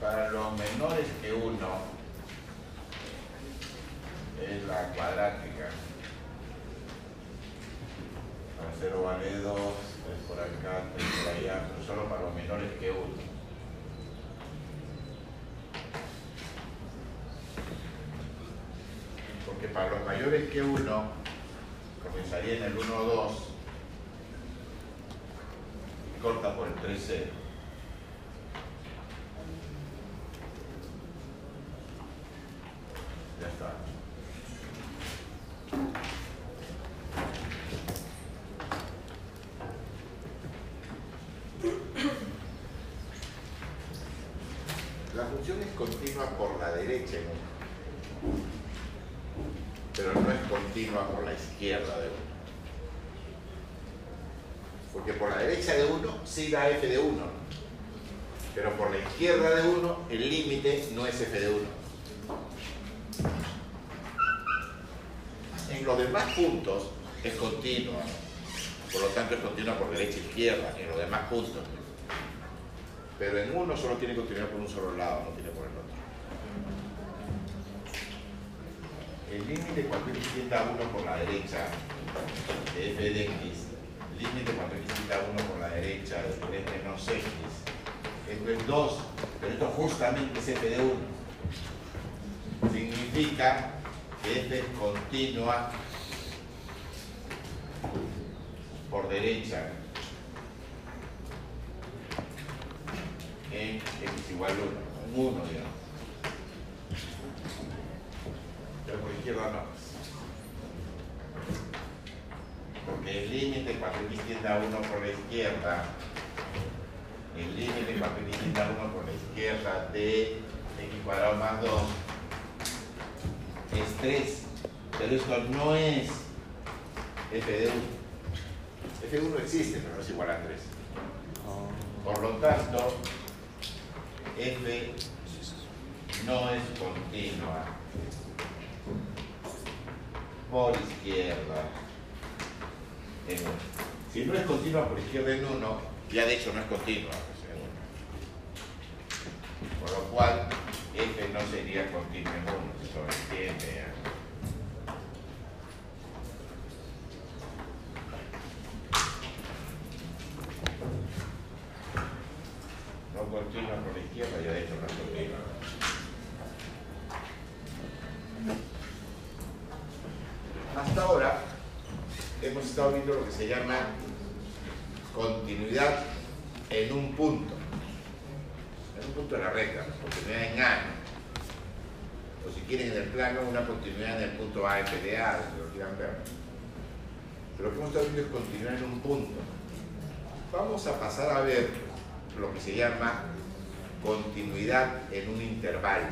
Para los menores que 1 es la cuadrática. Para 0 vale 2, 3 por acá, 3 por allá, pero solo para los menores que 1. para los mayores que 1 comenzaría en el 1, 2 y corta por el 3, 0. Ya está. La función es continua por la derecha uno, pero no es continua por la izquierda de uno. Porque por la derecha de uno sí da f de 1, pero por la izquierda de uno el límite no es f de 1. En los demás puntos es continua, por lo tanto es continua por derecha e izquierda, en los demás puntos. Pero en uno solo tiene continuidad por un solo lado, no tiene por el otro. El límite cuando x tiende a 1 por la derecha de f de x, límite cuando x tiende a 1 por la derecha de f menos x, esto es 2, pero esto justamente es f de 1. Significa que f es continua por derecha en x igual a 1, 1 digamos. Pero por izquierda no. Porque el límite cuando x tiende a 1 por la izquierda, el límite cuando x tiende a 1 por la izquierda de x cuadrado más 2 es 3. Pero esto no es f de 1. f de 1 existe, pero no es igual a 3. Por lo tanto, f no es continua por izquierda en 1. Si no es continua por izquierda en 1, ya de hecho no es continua pues, en 1. Por lo cual, f no sería continua en 1, se sobreentiende. No continua por la izquierda, ya de hecho no es continua. Hasta ahora hemos estado viendo lo que se llama continuidad en un punto. En un punto de la recta, continuidad en A. O si quieren en el plano, una continuidad en el punto A, F de A, si lo quieran ver. Pero lo que hemos estado viendo es continuidad en un punto. Vamos a pasar a ver lo que se llama continuidad en un intervalo.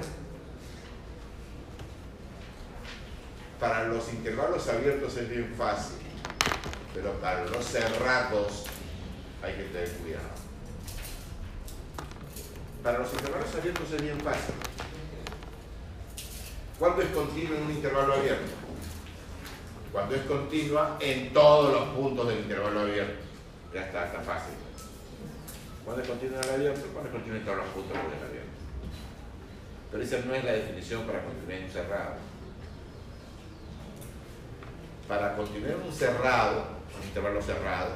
Para los intervalos abiertos es bien fácil, pero para los cerrados hay que tener cuidado. Para los intervalos abiertos es bien fácil. ¿Cuándo es continua en un intervalo abierto? Cuando es continua en todos los puntos del intervalo abierto. Ya está, está fácil. ¿Cuándo es continua en el abierto? Cuando es continua en todos los puntos del abierto. Pero esa no es la definición para continuar en un cerrado. Para continuar en un cerrado, un intervalo cerrado,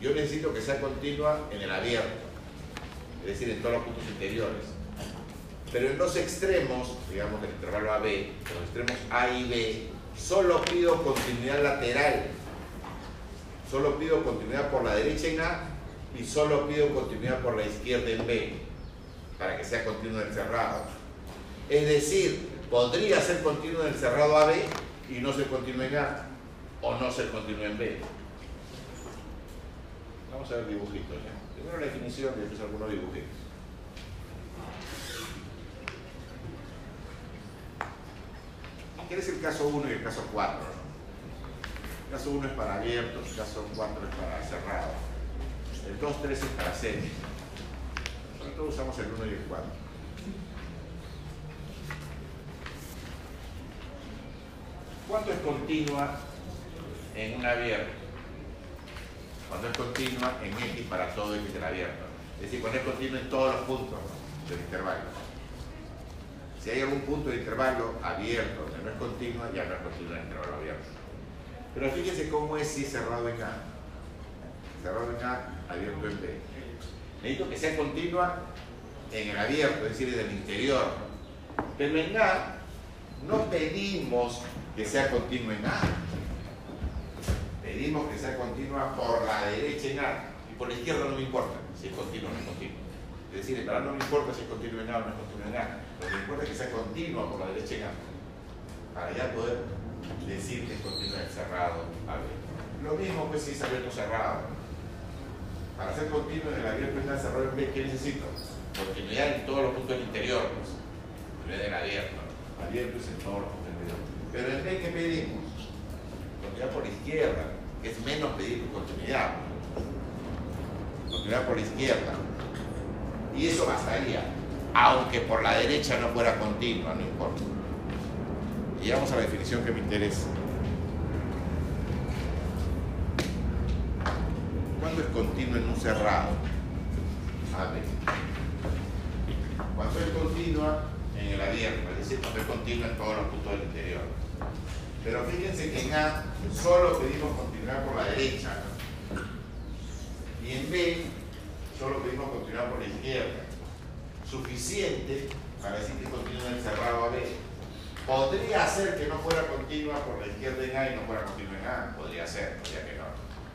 yo necesito que sea continua en el abierto, es decir, en todos los puntos interiores. Pero en los extremos, digamos del intervalo AB, los extremos A y B, solo pido continuidad lateral. Solo pido continuidad por la derecha en A y solo pido continuidad por la izquierda en B, para que sea continuo en el cerrado. Es decir, podría ser continuo en el cerrado AB y no ser continuo en A, o no ser continuo en B. Vamos a ver dibujitos ya. Primero la definición y después algunos dibujitos. ¿Qué es el caso 1 y el caso 4? El caso 1 es para abiertos, el caso 4 es para cerrado. El 2, 3 es para. Sobre todo usamos el 1 y el 4. ¿Cuánto es continua en un abierto? Cuando es continua en X para todo X del abierto. Es decir, cuando es continua en todos los puntos del intervalo. Si hay algún punto de intervalo abierto donde no es continua, ya no es continua el intervalo abierto. Pero fíjense cómo es si cerrado en A. Cerrado en A, abierto en B. Necesito que sea continua en el abierto, es decir, en el interior. Pero en A no pedimos que sea continua en A. Pedimos que sea continua por la derecha en A. Y por la izquierda no me importa si es continua o no es continua. Es decir, en verdad no me importa si es continua en A o no es continua en A. Lo que me importa es que sea continua por la derecha en A. Para ya poder decir que es continua en cerrado A, B. Lo mismo pues si es abierto cerrado. Para ser continuo en el abierto en A, cerrado en B, ¿qué necesito? Continuidad en todos los puntos del interior. Pues. Continuidad del abierto. Abierto es en todos los puntos del interior. Pero en B, ¿qué pedimos? Continuidad por izquierda, es menos pedir continuidad. Continuidad por izquierda. Y eso bastaría, aunque por la derecha no fuera continua, no importa. Y vamos a la definición que me interesa. ¿Cuándo es continuo en un cerrado? Ver. Cuando es continua en el abierto, es decir, cuando es continua en todos los puntos del interior. Pero fíjense que en A solo pedimos continuar por la derecha. Y en B solo pedimos continuar por la izquierda. Suficiente para decir que continúa el cerrado a B. Podría ser que no fuera continua por la izquierda en A y no fuera continua en A. Podría ser, podría que no.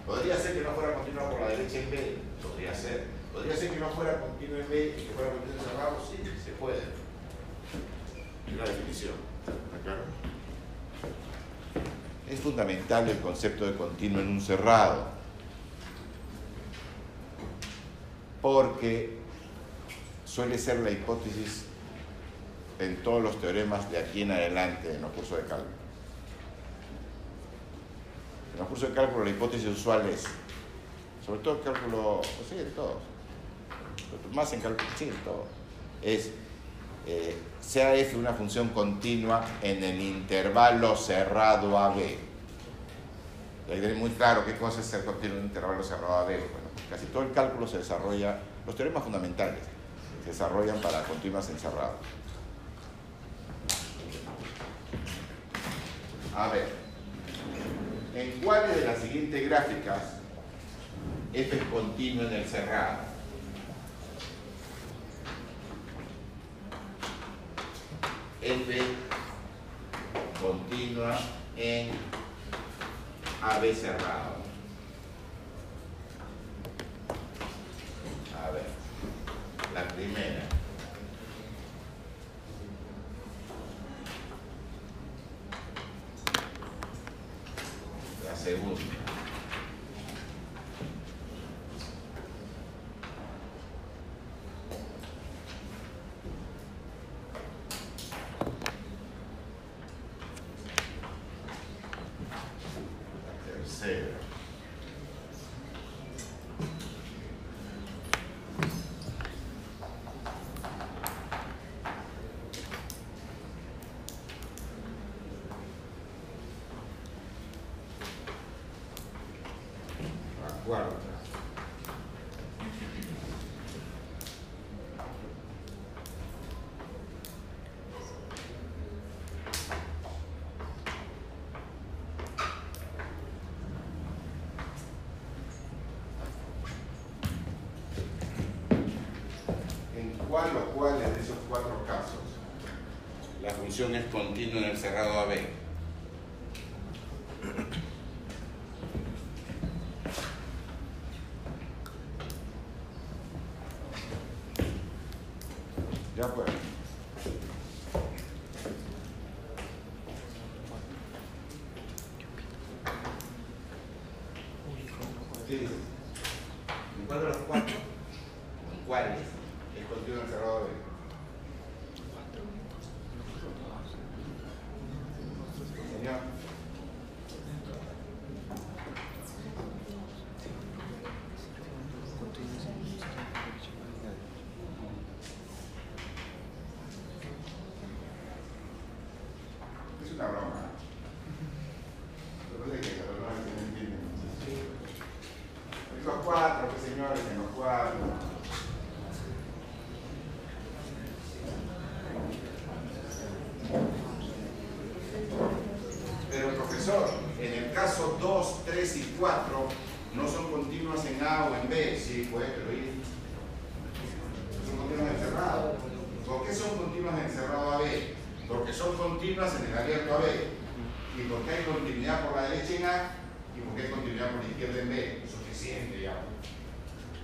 Podría ser que no fuera continua por la derecha en B. Podría ser. Podría ser que no fuera continua en B y que fuera continua en cerrado. Sí, se puede. Es la definición. ¿Está claro? Es fundamental el concepto de continuo en un cerrado. Porque suele ser la hipótesis en todos los teoremas de aquí en adelante en los cursos de cálculo. En los cursos de cálculo la hipótesis usual es, sobre todo el cálculo, sí, en todos, más en cálculo, sí, en todo, es eh, sea f una función continua en el intervalo cerrado a b. Hay que tener muy claro qué cosa es ser continuo en un intervalo cerrado a b. Bueno, casi todo el cálculo se desarrolla, los teoremas fundamentales se desarrollan para continuas encerradas. A ver, ¿en cuáles de las siguientes gráficas f es continuo en el cerrado? f continua en AB cerrado. A ver, la primera. La segunda. La tercera. La cuarta. ¿En cuál o cuáles de esos cuatro casos la función es continua en el cerrado AB? Ya pues. Sí. ¿En cuál de los cuatro? ¿En cuáles? Es continuo en el cerrado AB. Señor. Es una broma. Lo que pasa es que los demás no entienden. En los cuatro, pues señores, en los cuatro. Pero profesor, en el caso 2, 3 y 4 no son continuas en A o en B, sí, pues, pero ¿y? Son continuas en cerrado. ¿Por qué son continuas en cerrado A B? Porque son continuas en el abierto a B. Y porque hay continuidad por la derecha en A y porque hay continuidad por la izquierda en B. Suficiente, ya.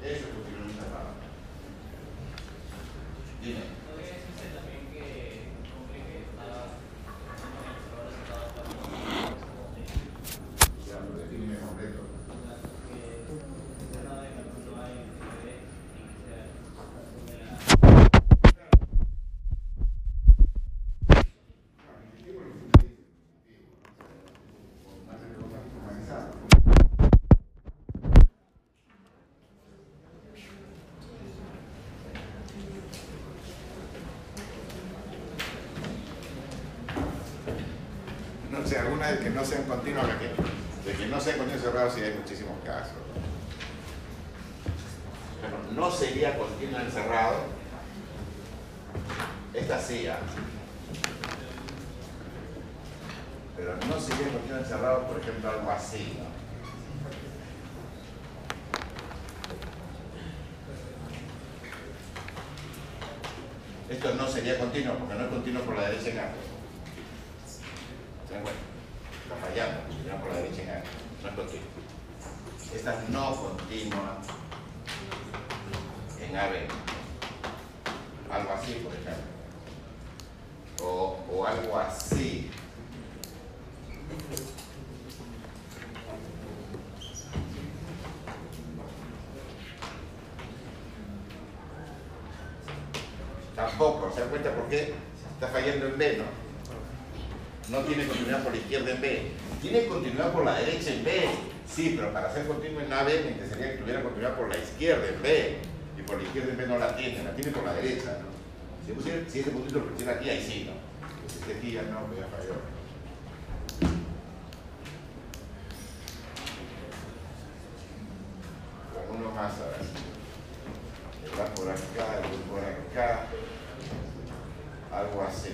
Eso es continuidad cerrada. Dime. ¿Podría decirse también que complique está cerrado para Ya, lo define completo. que cerrado en el punto A y en el punto B y que sea una No sé, alguna de que no sean continuas, de que, de que no sean continuos cerrados, sí hay muchísimos casos. Pero no sería continuo encerrado. Esta ¿ah? Pero no sería continuo encerrado, por ejemplo, algo así. Esto no sería continuo, porque no es continuo por la derecha en A. ¿Se? Está fallando, continúa por la derecha en. No es continuo. Esta es no continua en AB. Algo así, por ejemplo. O, o algo así. Tampoco, ¿se dan cuenta por qué? Está fallando en B. No tiene continuidad por la izquierda en B. Tiene continuidad por la derecha en B. Sí, pero para ser continuo en AB me interesaría que tuviera continuidad por la izquierda en B. Y por la izquierda en B no la tiene, la tiene por la derecha, ¿no? Si, pusiera, si ese puntito lo pusiera aquí, ahí sí, ¿no? Pues este aquí ya no, ya falló. Uno más ahora. El va por acá, el por acá. Algo así.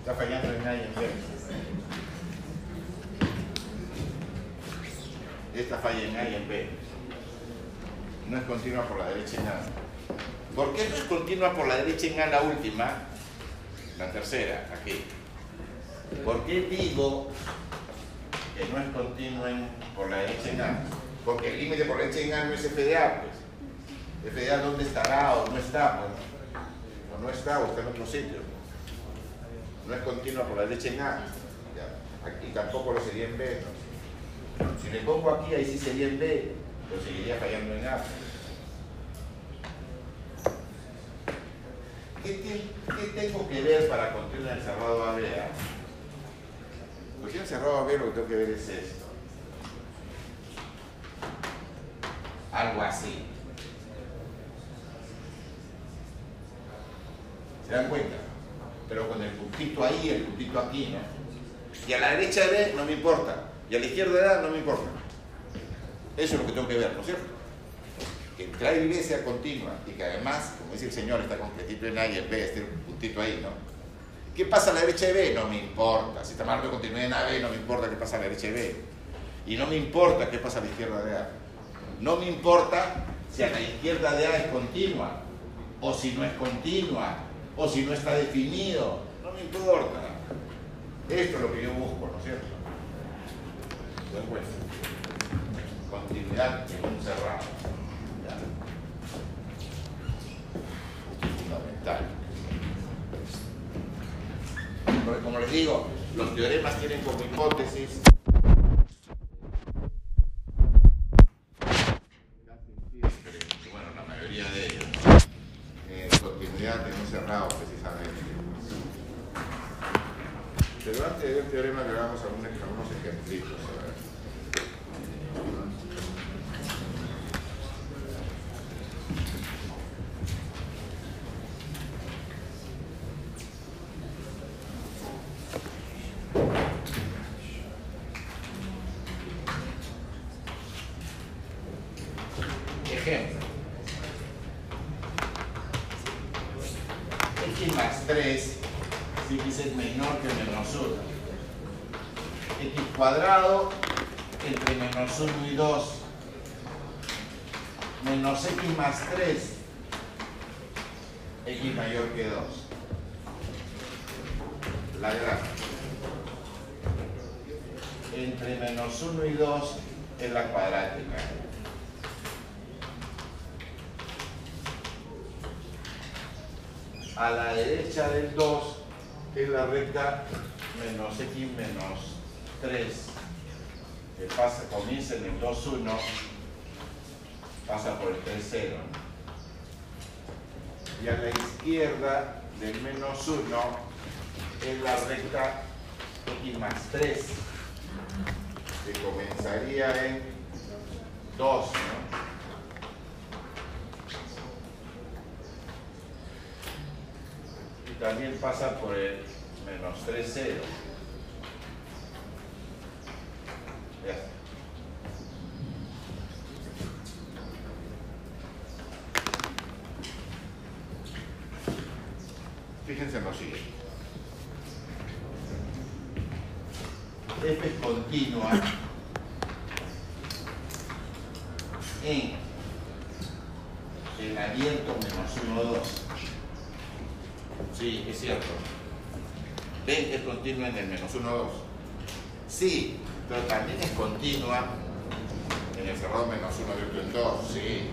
Está fallando en A y en B. Esta falla en A y en B. No es continua por la derecha en A. ¿Por qué no es continua por la derecha en A la última? La tercera, aquí. ¿Por qué digo que no es continua por la derecha en A? Porque el límite por la derecha en A no es f de A, pues. f de A dónde estará o no está. O no está o está en otro sitio. No es continua por la derecha en A. Aquí tampoco lo sería en B. ¿no? Si le pongo aquí, ahí sí sería en B, pero seguiría fallando en A. ¿Qué, te- qué tengo que ver para continuar encerrado a B? ah? Pues yo encerrado a B lo que tengo que ver es esto. Algo así. ¿Se dan cuenta? Pero con el puntito ahí, el puntito aquí, ¿no? Y a la derecha de B no me importa. Y a la izquierda de A no me importa. Eso es lo que tengo que ver, ¿no es cierto? Que entre A y B sea continua y que además, como dice el señor, está completito en A y en B, este puntito ahí, ¿no? ¿Qué pasa a la derecha de B? No me importa. Si está mal de continuidad en AB, no me importa qué pasa a la derecha de B. Y no me importa qué pasa a la izquierda de A. No me importa si a la izquierda de A es continua, o si no es continua, o si no está definido. No me importa. Esto es lo que yo busco, ¿no es cierto? ¿Se dan cuenta? Continuidad en un cerrado. Fundamental. Como les digo, los teoremas tienen como hipótesis un. Pero antes de el teorema, le damos algunos, algunos ejemplitos. a ver. Ejemplo. X más 3, si x es menor que menos 1. X cuadrado entre menos 1 y 2 menos x más 3 x mayor que 2 la gráfica entre menos 1 y 2 es la cuadrática a la derecha del 2 recta menos x menos 3 que pasa, comienza en el 2, 1 pasa por el 3, 0 y a la izquierda del menos 1 es la recta x más 3 que comenzaría en 2 ¿no? y también pasa por el menos 3, 0 ya. Fíjense en lo siguiente. F es continua en el abierto menos 1, 2. Sí, es cierto. Es continua en el menos 1, 2. Sí, pero también es continua en el cerrado menos 1 abierto en 2. Sí.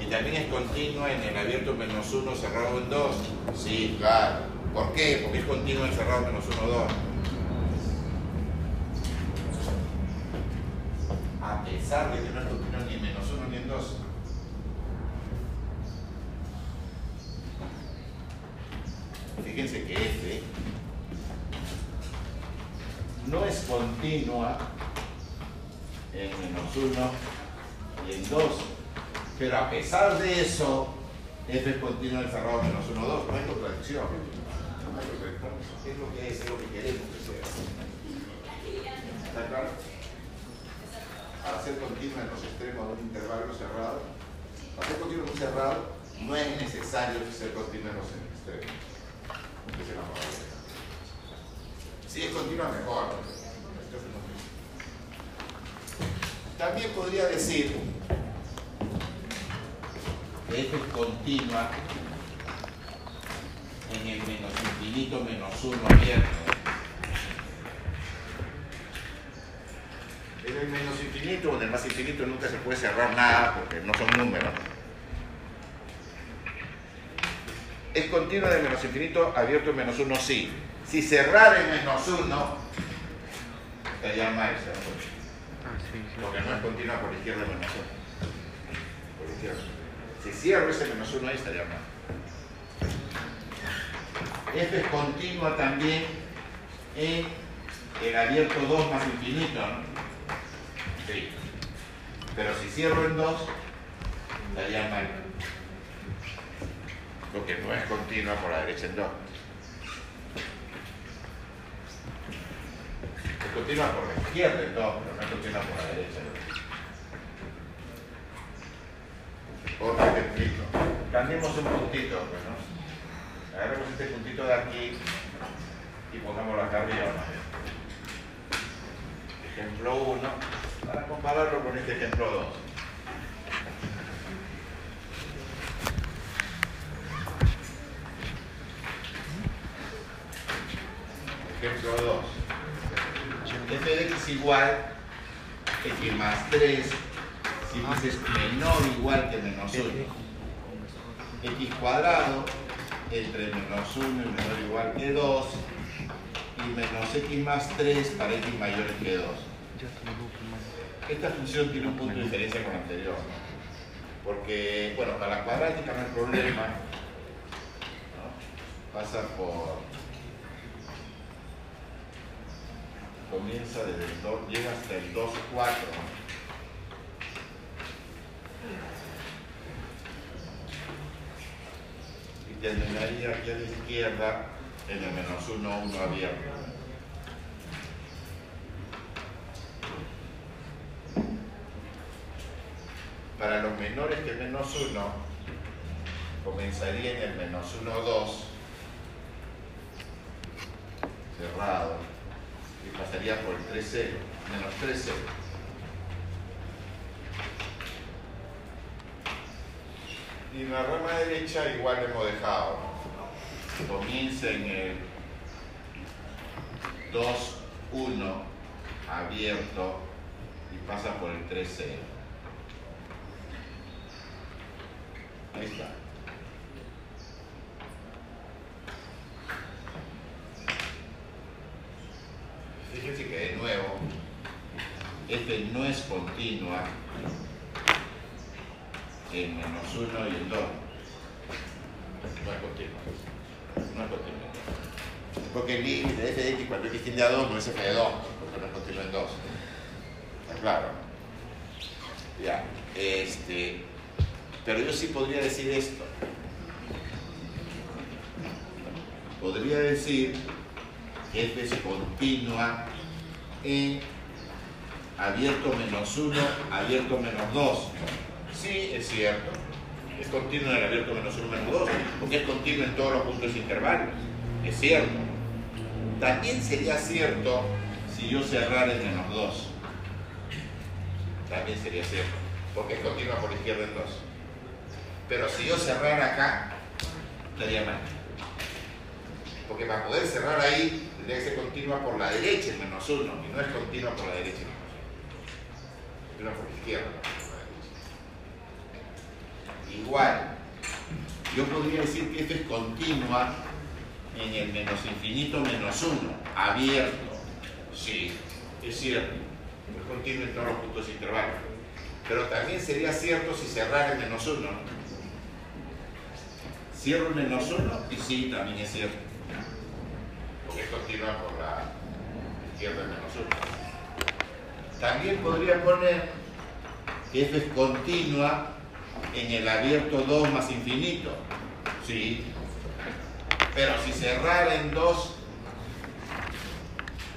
Y también es continua en el abierto menos 1 cerrado en 2. Sí, claro. ¿Por qué? Porque es continua en cerrado menos 1, 2. A pesar de que no es continua ni en menos 1 ni en 2. Fíjense que F no es continua en menos 1 y en 2. Pero a pesar de eso, F es continua en cerrado menos 1, 2. No hay contradicción. Es lo que es, es lo que queremos que sea. ¿Está claro? Para ser continua en los extremos de un intervalo cerrado, para ser continua en un cerrado, no es necesario ser continua en los extremos. Esa es la modalidad. Si es continua, mejor. También podría decir que f es continua en el menos infinito menos 1 abierto. En el menos infinito o en el más infinito nunca se puede cerrar nada porque no son números. Es continua en el menos infinito abierto en menos 1, sí. Si cerrar en menos 1, estaría mal, ¿sabes? Porque no es continua por la izquierda menos 1. Por izquierda. Si cierro ese menos 1 ahí estaría mal. F es continua también en el abierto 2 más infinito, ¿no? Sí. Pero si cierro en 2, estaría mal. Porque no es continua por la derecha en 2. Es continua por la izquierda en 2, pero no es continua por la derecha. Otro ejemplito. Cambiemos un puntito, pues, ¿no? Agarremos este puntito de aquí y pongámoslo acá arriba. Ejemplo 1, para compararlo con este ejemplo 2. Ejemplo 2. F de x igual x más 3 si x es menor o igual que menos 1 x cuadrado entre menos 1 y menor o igual que 2 y menos x más 3 para x mayor que 2 esta función tiene un punto de diferencia con la anterior ¿no? porque, bueno, para la cuadrática no hay problema ¿no? pasa por comienza desde el 2, llega hasta el 2, 4. Y terminaría aquí a la izquierda en el menos 1, 1 abierto. Para los menores que menos 1, comenzaría en el menos 1, 2, cerrado pasaría por el 3 0, menos 3 0. Y la rama derecha igual hemos dejado. Comienza en el 2-1 abierto y pasa por el 3-0. Ahí está. Continua en menos 1 y en 2. No es continua. No es continua. Porque el límite de f de x cuando x tiende a 2 no es f de 2, porque no es continuo en 2. ¿Está claro? Ya. Este, pero yo sí podría decir esto. Podría decir que f es continua en abierto menos 1, abierto menos 2. Sí, es cierto. Es continuo en el abierto menos 1, menos 2, porque es continuo en todos los puntos intervalos. Es cierto. También sería cierto si yo cerrara en menos 2. También sería cierto, porque es continua por izquierda en 2. Pero si yo cerrara acá, estaría mal. Porque para poder cerrar ahí, tendría que ser continua por la derecha en menos 1, y no es continua por la derecha en menos 1. Continua por izquierda. Igual, yo podría decir que esto es continua en el menos infinito menos 1, abierto. Sí, es cierto. Es continuo en todos los puntos intervalos. Pero también sería cierto si cerrara en menos 1. Cierro en menos 1 y sí, también es cierto. Porque es continua por la izquierda en menos 1. También podría poner que f es continua en el abierto 2 más infinito. Sí. Pero si cerrara en 2,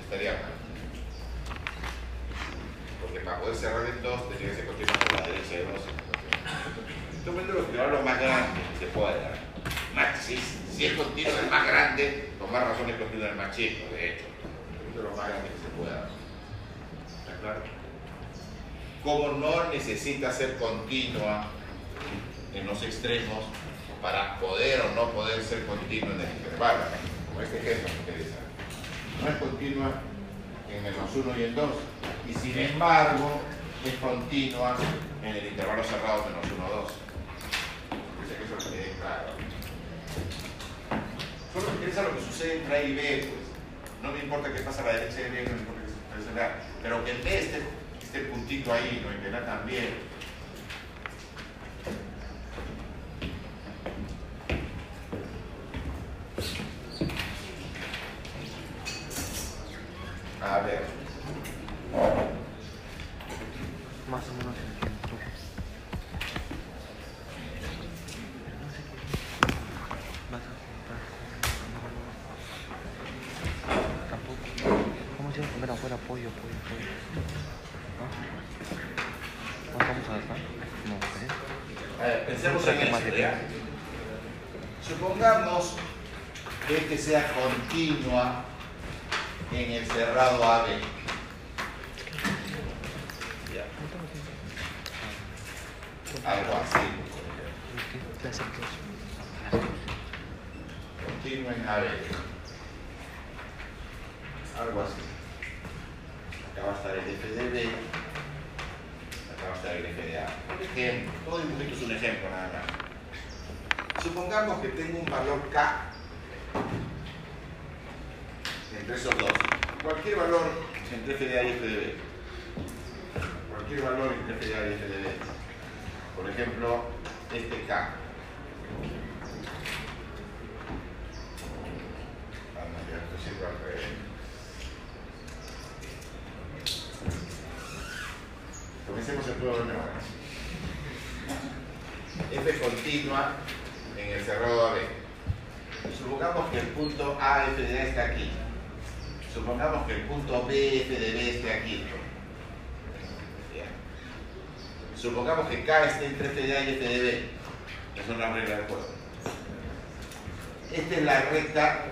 estaría mal. Porque para poder cerrar en 2, tendría que ser continua por la derecha de 2. Estoy viendo los intervalos más grandes que se pueda. Más, si, si es continuo el más grande, con más razón es continuo el más chico, de hecho. Estoy viendo los más grandes que se pueda. ¿Está claro? Como no necesita ser continua en los extremos para poder o no poder ser continua en el intervalo, como este ejemplo que saben. No es continua en menos 1 y en 2, y sin embargo es continua en el intervalo cerrado menos 1 o 2. Dice que eso claro. Solo me interesa lo que sucede entre A y B, pues. No me importa qué pasa a la derecha de B, no me importa Pero que en B esté, esté el puntito ahí, ¿no? En A también. A ver. Más o menos entiendo. Vas a juntar. Tampoco. ¿Cómo se llama? Comer afuera pollo, pollo, pollo. ¿No? ¿Cuánto vamos a gastar? No sé. A ver, pensemos en Saque esto, material. ¿ya? Supongamos que este sea continua en el cerrado AB. Ya. Algo así. ¿Qué clase de Continua en AB. Algo así. Acá va a estar el F de B. Acá va a estar el F de A. Por ejemplo, todo dibujito es un ejemplo nada más. Supongamos que tengo un valor K entre esos dos. Cualquier valor entre F de A y F de B. Cualquier valor entre F de A y F de B. Por ejemplo, este K. Vamos a ver, esto sirve al revés. Comencemos el juego de nuevo. F continua en el cerrado AB. Supongamos que el punto A, F de A está aquí. Supongamos que el punto B, F de B esté aquí. Bien. Que K esté entre F de A y F de B. Esa es una regla del juego. Esta es la recta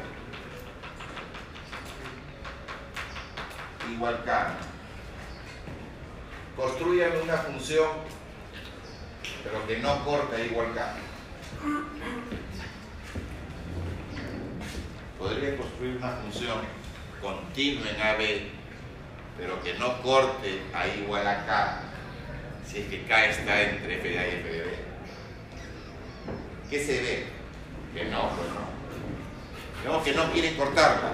igual K. Construyan una función, pero que no corta igual K. Podría construir una función continua en AB, pero que no corte a igual a K, si es que K está entre f de A y f de B. ¿Qué se ve? Que no, pues no. Digamos que no quieren cortarla.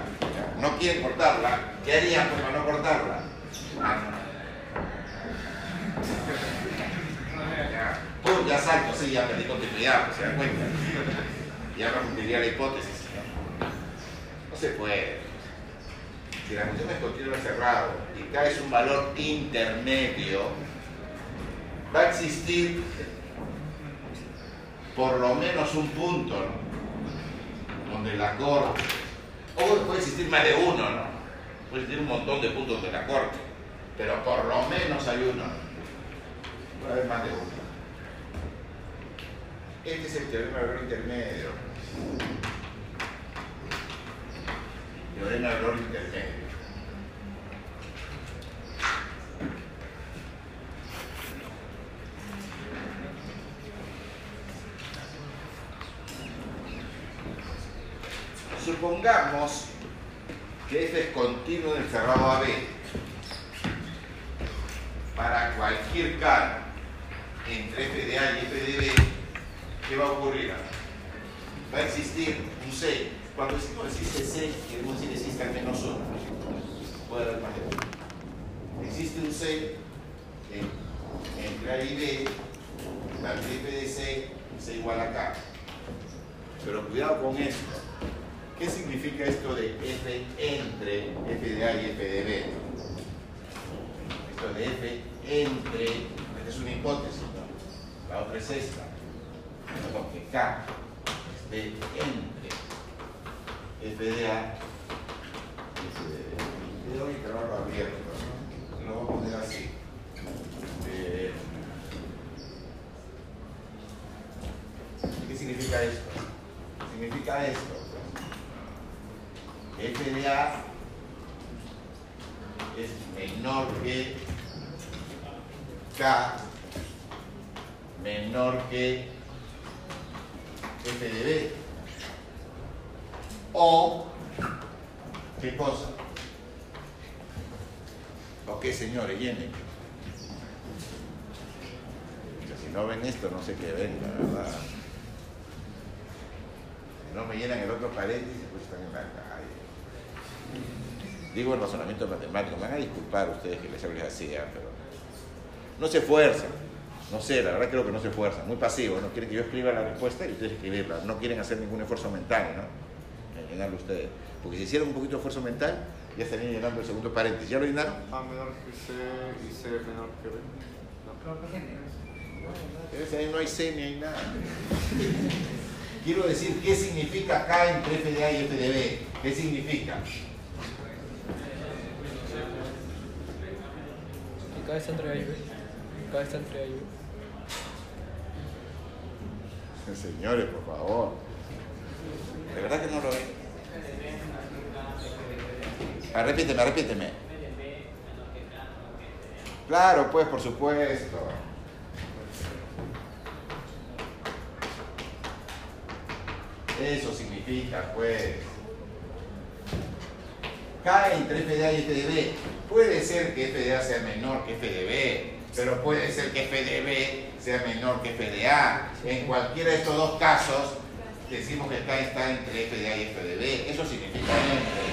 No quieren cortarla. ¿Qué harían para no cortarla? Pum, ya salto, sí, ya perdí continuidad, ¿se dan cuenta? Ya no cumpliría la hipótesis. ¿no? Se puede. Si la función es continua cerrado y K es un valor intermedio, va a existir por lo menos un punto. Donde la corte. O puede existir más de uno, ¿no? Puede existir un montón de puntos donde la corte. Pero por lo menos hay uno. Puede haber más de uno. Este es el teorema del valor intermedio. Teorema del valor intermedio. Supongamos que f es continuo del cerrado AB. Para cualquier k entre f de A y f de B, ¿qué va a ocurrir? Va a existir un C. Cuando decimos existe C, queremos decir que existe al menos uno. Puede haber más de. Existe un C en- entre A y B, la f de C es igual a K. Pero cuidado con esto. ¿Qué significa esto de f entre f de A y f de B? Esto de f entre, esta es una hipótesis, ¿no? la otra es esta. Con que K esté entre f de A y f de B. Doy el trabajo abierto, ¿no? Lo voy a poner así. ¿Qué significa esto? Significa esto. F de A es menor que K menor que f de B o ¿qué cosa? ¿o qué señores? Llenen si no ven esto no sé qué ven la verdad si no me llenan el otro paréntesis pues están en la digo el razonamiento matemático, me van a disculpar ustedes que les hables así, ¿ah? pero no se esfuerzan, no sé, la verdad creo que no se esfuerzan, muy pasivos, no quieren que yo escriba la respuesta y ustedes escribirla, no quieren hacer ningún esfuerzo mental, ¿no? En llenarlo ustedes, porque si hicieran un poquito de esfuerzo mental, ya estarían llenando el segundo paréntesis, ¿ya lo llenaron? A menor que C y C menor que B. No. Ahí no hay C ni hay nada. Quiero decir, ¿qué significa K entre f de A y f de B? ¿Qué significa? Y K está entre A y B. K está entre A y B. Señores, por favor. ¿De verdad que no lo? Ah, repíteme, repíteme. Claro, pues, por supuesto. Eso significa, pues. K entre f de A y f de B. Puede ser que f de A sea menor que f de B, pero puede ser que f de B sea menor que f de A. En cualquiera de estos dos casos, decimos que K está entre f de A y f de B. Eso significa entre,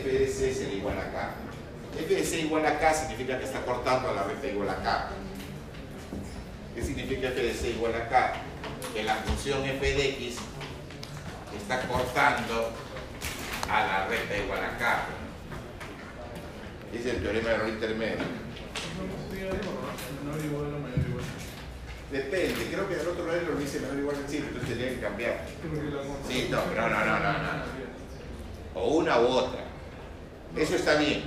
FDC sería igual a K. FDC igual a K significa que está cortando a la recta igual a K. ¿Qué significa FDC igual a K? Que la función f de x está cortando a la recta igual a K. Es el teorema de error intermedio. Depende, creo que el otro lado lo dice menor igual que sí, entonces tendría que cambiar. Sí, no, no, no, no, no. O una u otra. Eso está bien.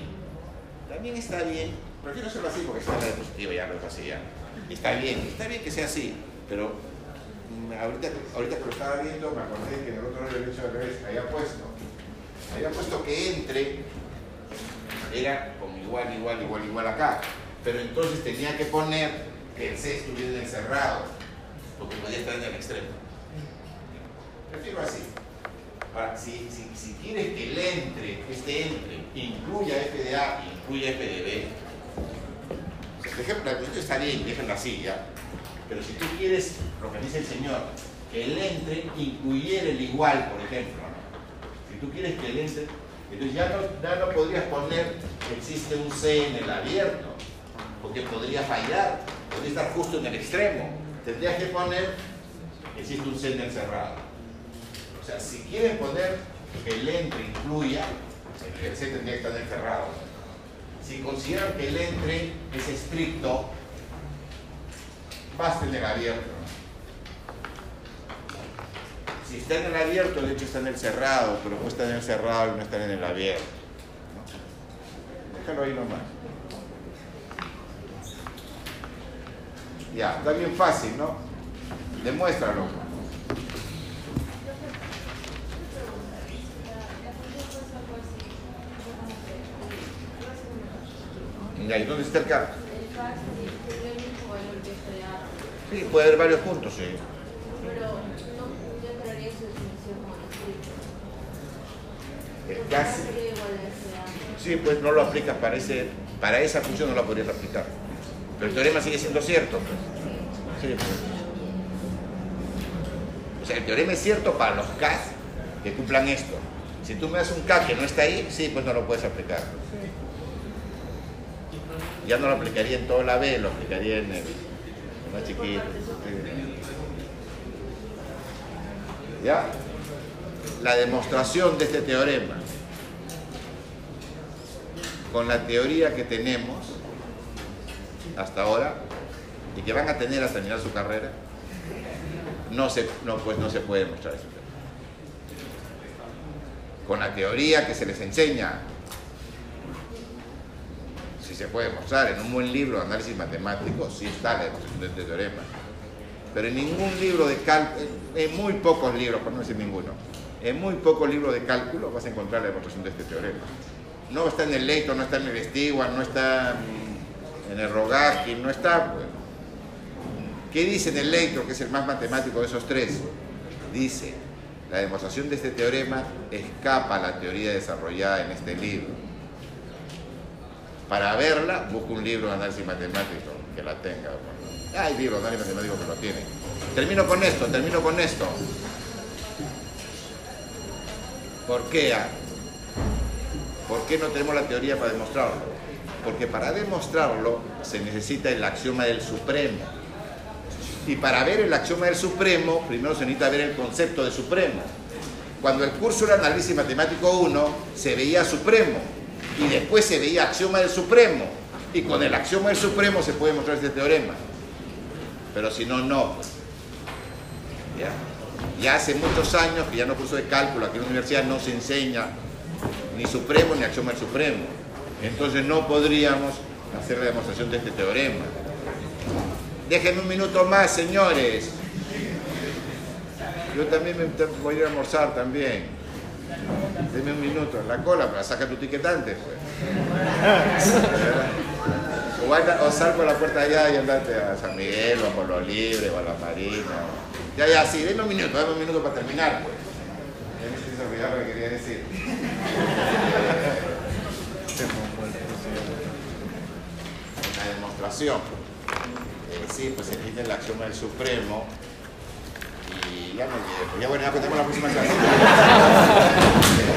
También está bien. Prefiero hacerlo así porque está en la diapositiva, ya lo es ya. Está bien, está bien que sea así, pero mm, ahorita, ahorita que lo estaba viendo me acordé que otro lado derecho al revés había puesto, había puesto que entre era como igual, igual, igual, igual acá. Pero entonces tenía que poner que el C estuviera encerrado, porque podía estar en el extremo. Prefiero así. Si, si, quieres que el entre, este entre, incluya FDA, incluya FDB, por ejemplo, la cuestión está bien, déjenla así ya. Pero si tú quieres, lo que dice el Señor, que el entre incluyera el igual, por ejemplo, ¿no? si tú quieres que el entre, entonces ya no, ya no podrías poner que existe un C en el abierto, porque podría fallar, podría estar justo en el extremo. Tendrías que poner que existe un C en el cerrado. O sea, si quieren poner que el entre incluya, el C tendría que estar en cerrado. Si consideran que el entre es estricto, basta en el abierto. Si está en el abierto, el hecho está en el cerrado, pero no está en el cerrado y no está en el abierto. Déjalo ahí nomás. Ya, está bien fácil, ¿no? Demuéstralo. Ya, ¿y dónde está el carro? El fax el que Sí, puede haber varios puntos, sí. pero no, yo entraría en su definición. El sí, pues no lo aplicas para, ese, para esa función, no la podrías aplicar. Pero el teorema sigue siendo cierto. pues. Sí, pues. O sea, el teorema es cierto para los K que cumplan esto. Si tú me das un K que no está ahí, sí, pues no lo puedes aplicar. Ya no lo aplicaría en toda la B, lo aplicaría en el más chiquito. sí. ¿Ya? La demostración de este teorema con la teoría que tenemos hasta ahora y que van a tener hasta terminar su carrera, no se, no, pues no se puede mostrar eso. Con la teoría que se les enseña, si se puede mostrar en un buen libro de análisis matemático, sí está la demostración de este teorema. Pero en ningún libro de cálculo, en muy pocos libros, por no decir ninguno, en muy pocos libros de cálculo vas a encontrar la demostración de este teorema. No está en el Leito, no está en el Stewart, no está en el Rogaski, no está. ¿Qué dice en el Leito, que es el más matemático de esos tres? Dice, la demostración de este teorema escapa a la teoría desarrollada en este libro. Para verla, busca un libro de análisis matemático que la tenga. Hay libros de análisis matemático que lo tienen. Termino con esto, termino con esto. ¿Por qué? ¿Por qué no tenemos la teoría para demostrarlo? Porque para demostrarlo se necesita el axioma del supremo. Y para ver el axioma del supremo, primero se necesita ver el concepto de supremo. Cuando el curso era análisis matemático 1, se veía supremo y después se veía axioma del supremo. Y con el axioma del supremo se puede mostrar este teorema. Pero si no, no. ¿Ya? Hace muchos años que ya no curso de cálculo, aquí en la universidad no se enseña ni supremo ni axioma del supremo. Entonces no podríamos hacer la demostración de este teorema. Déjenme un minuto más, señores. Yo también me voy a almorzar también. Deme un minuto en la cola, pero saca tu ticket pues. O, sal por la puerta allá y andate a San Miguel, o a Polo Libre, o a La Marina. Ya, ya, sí, deme un minuto, dame un minuto para terminar, pues. Ya me lo que quería decir. La demostración. Eh, sí, pues necesita el axioma del Supremo. Y ya olvidé. Pues ya bueno, ya contemos la próxima clase. (laughs)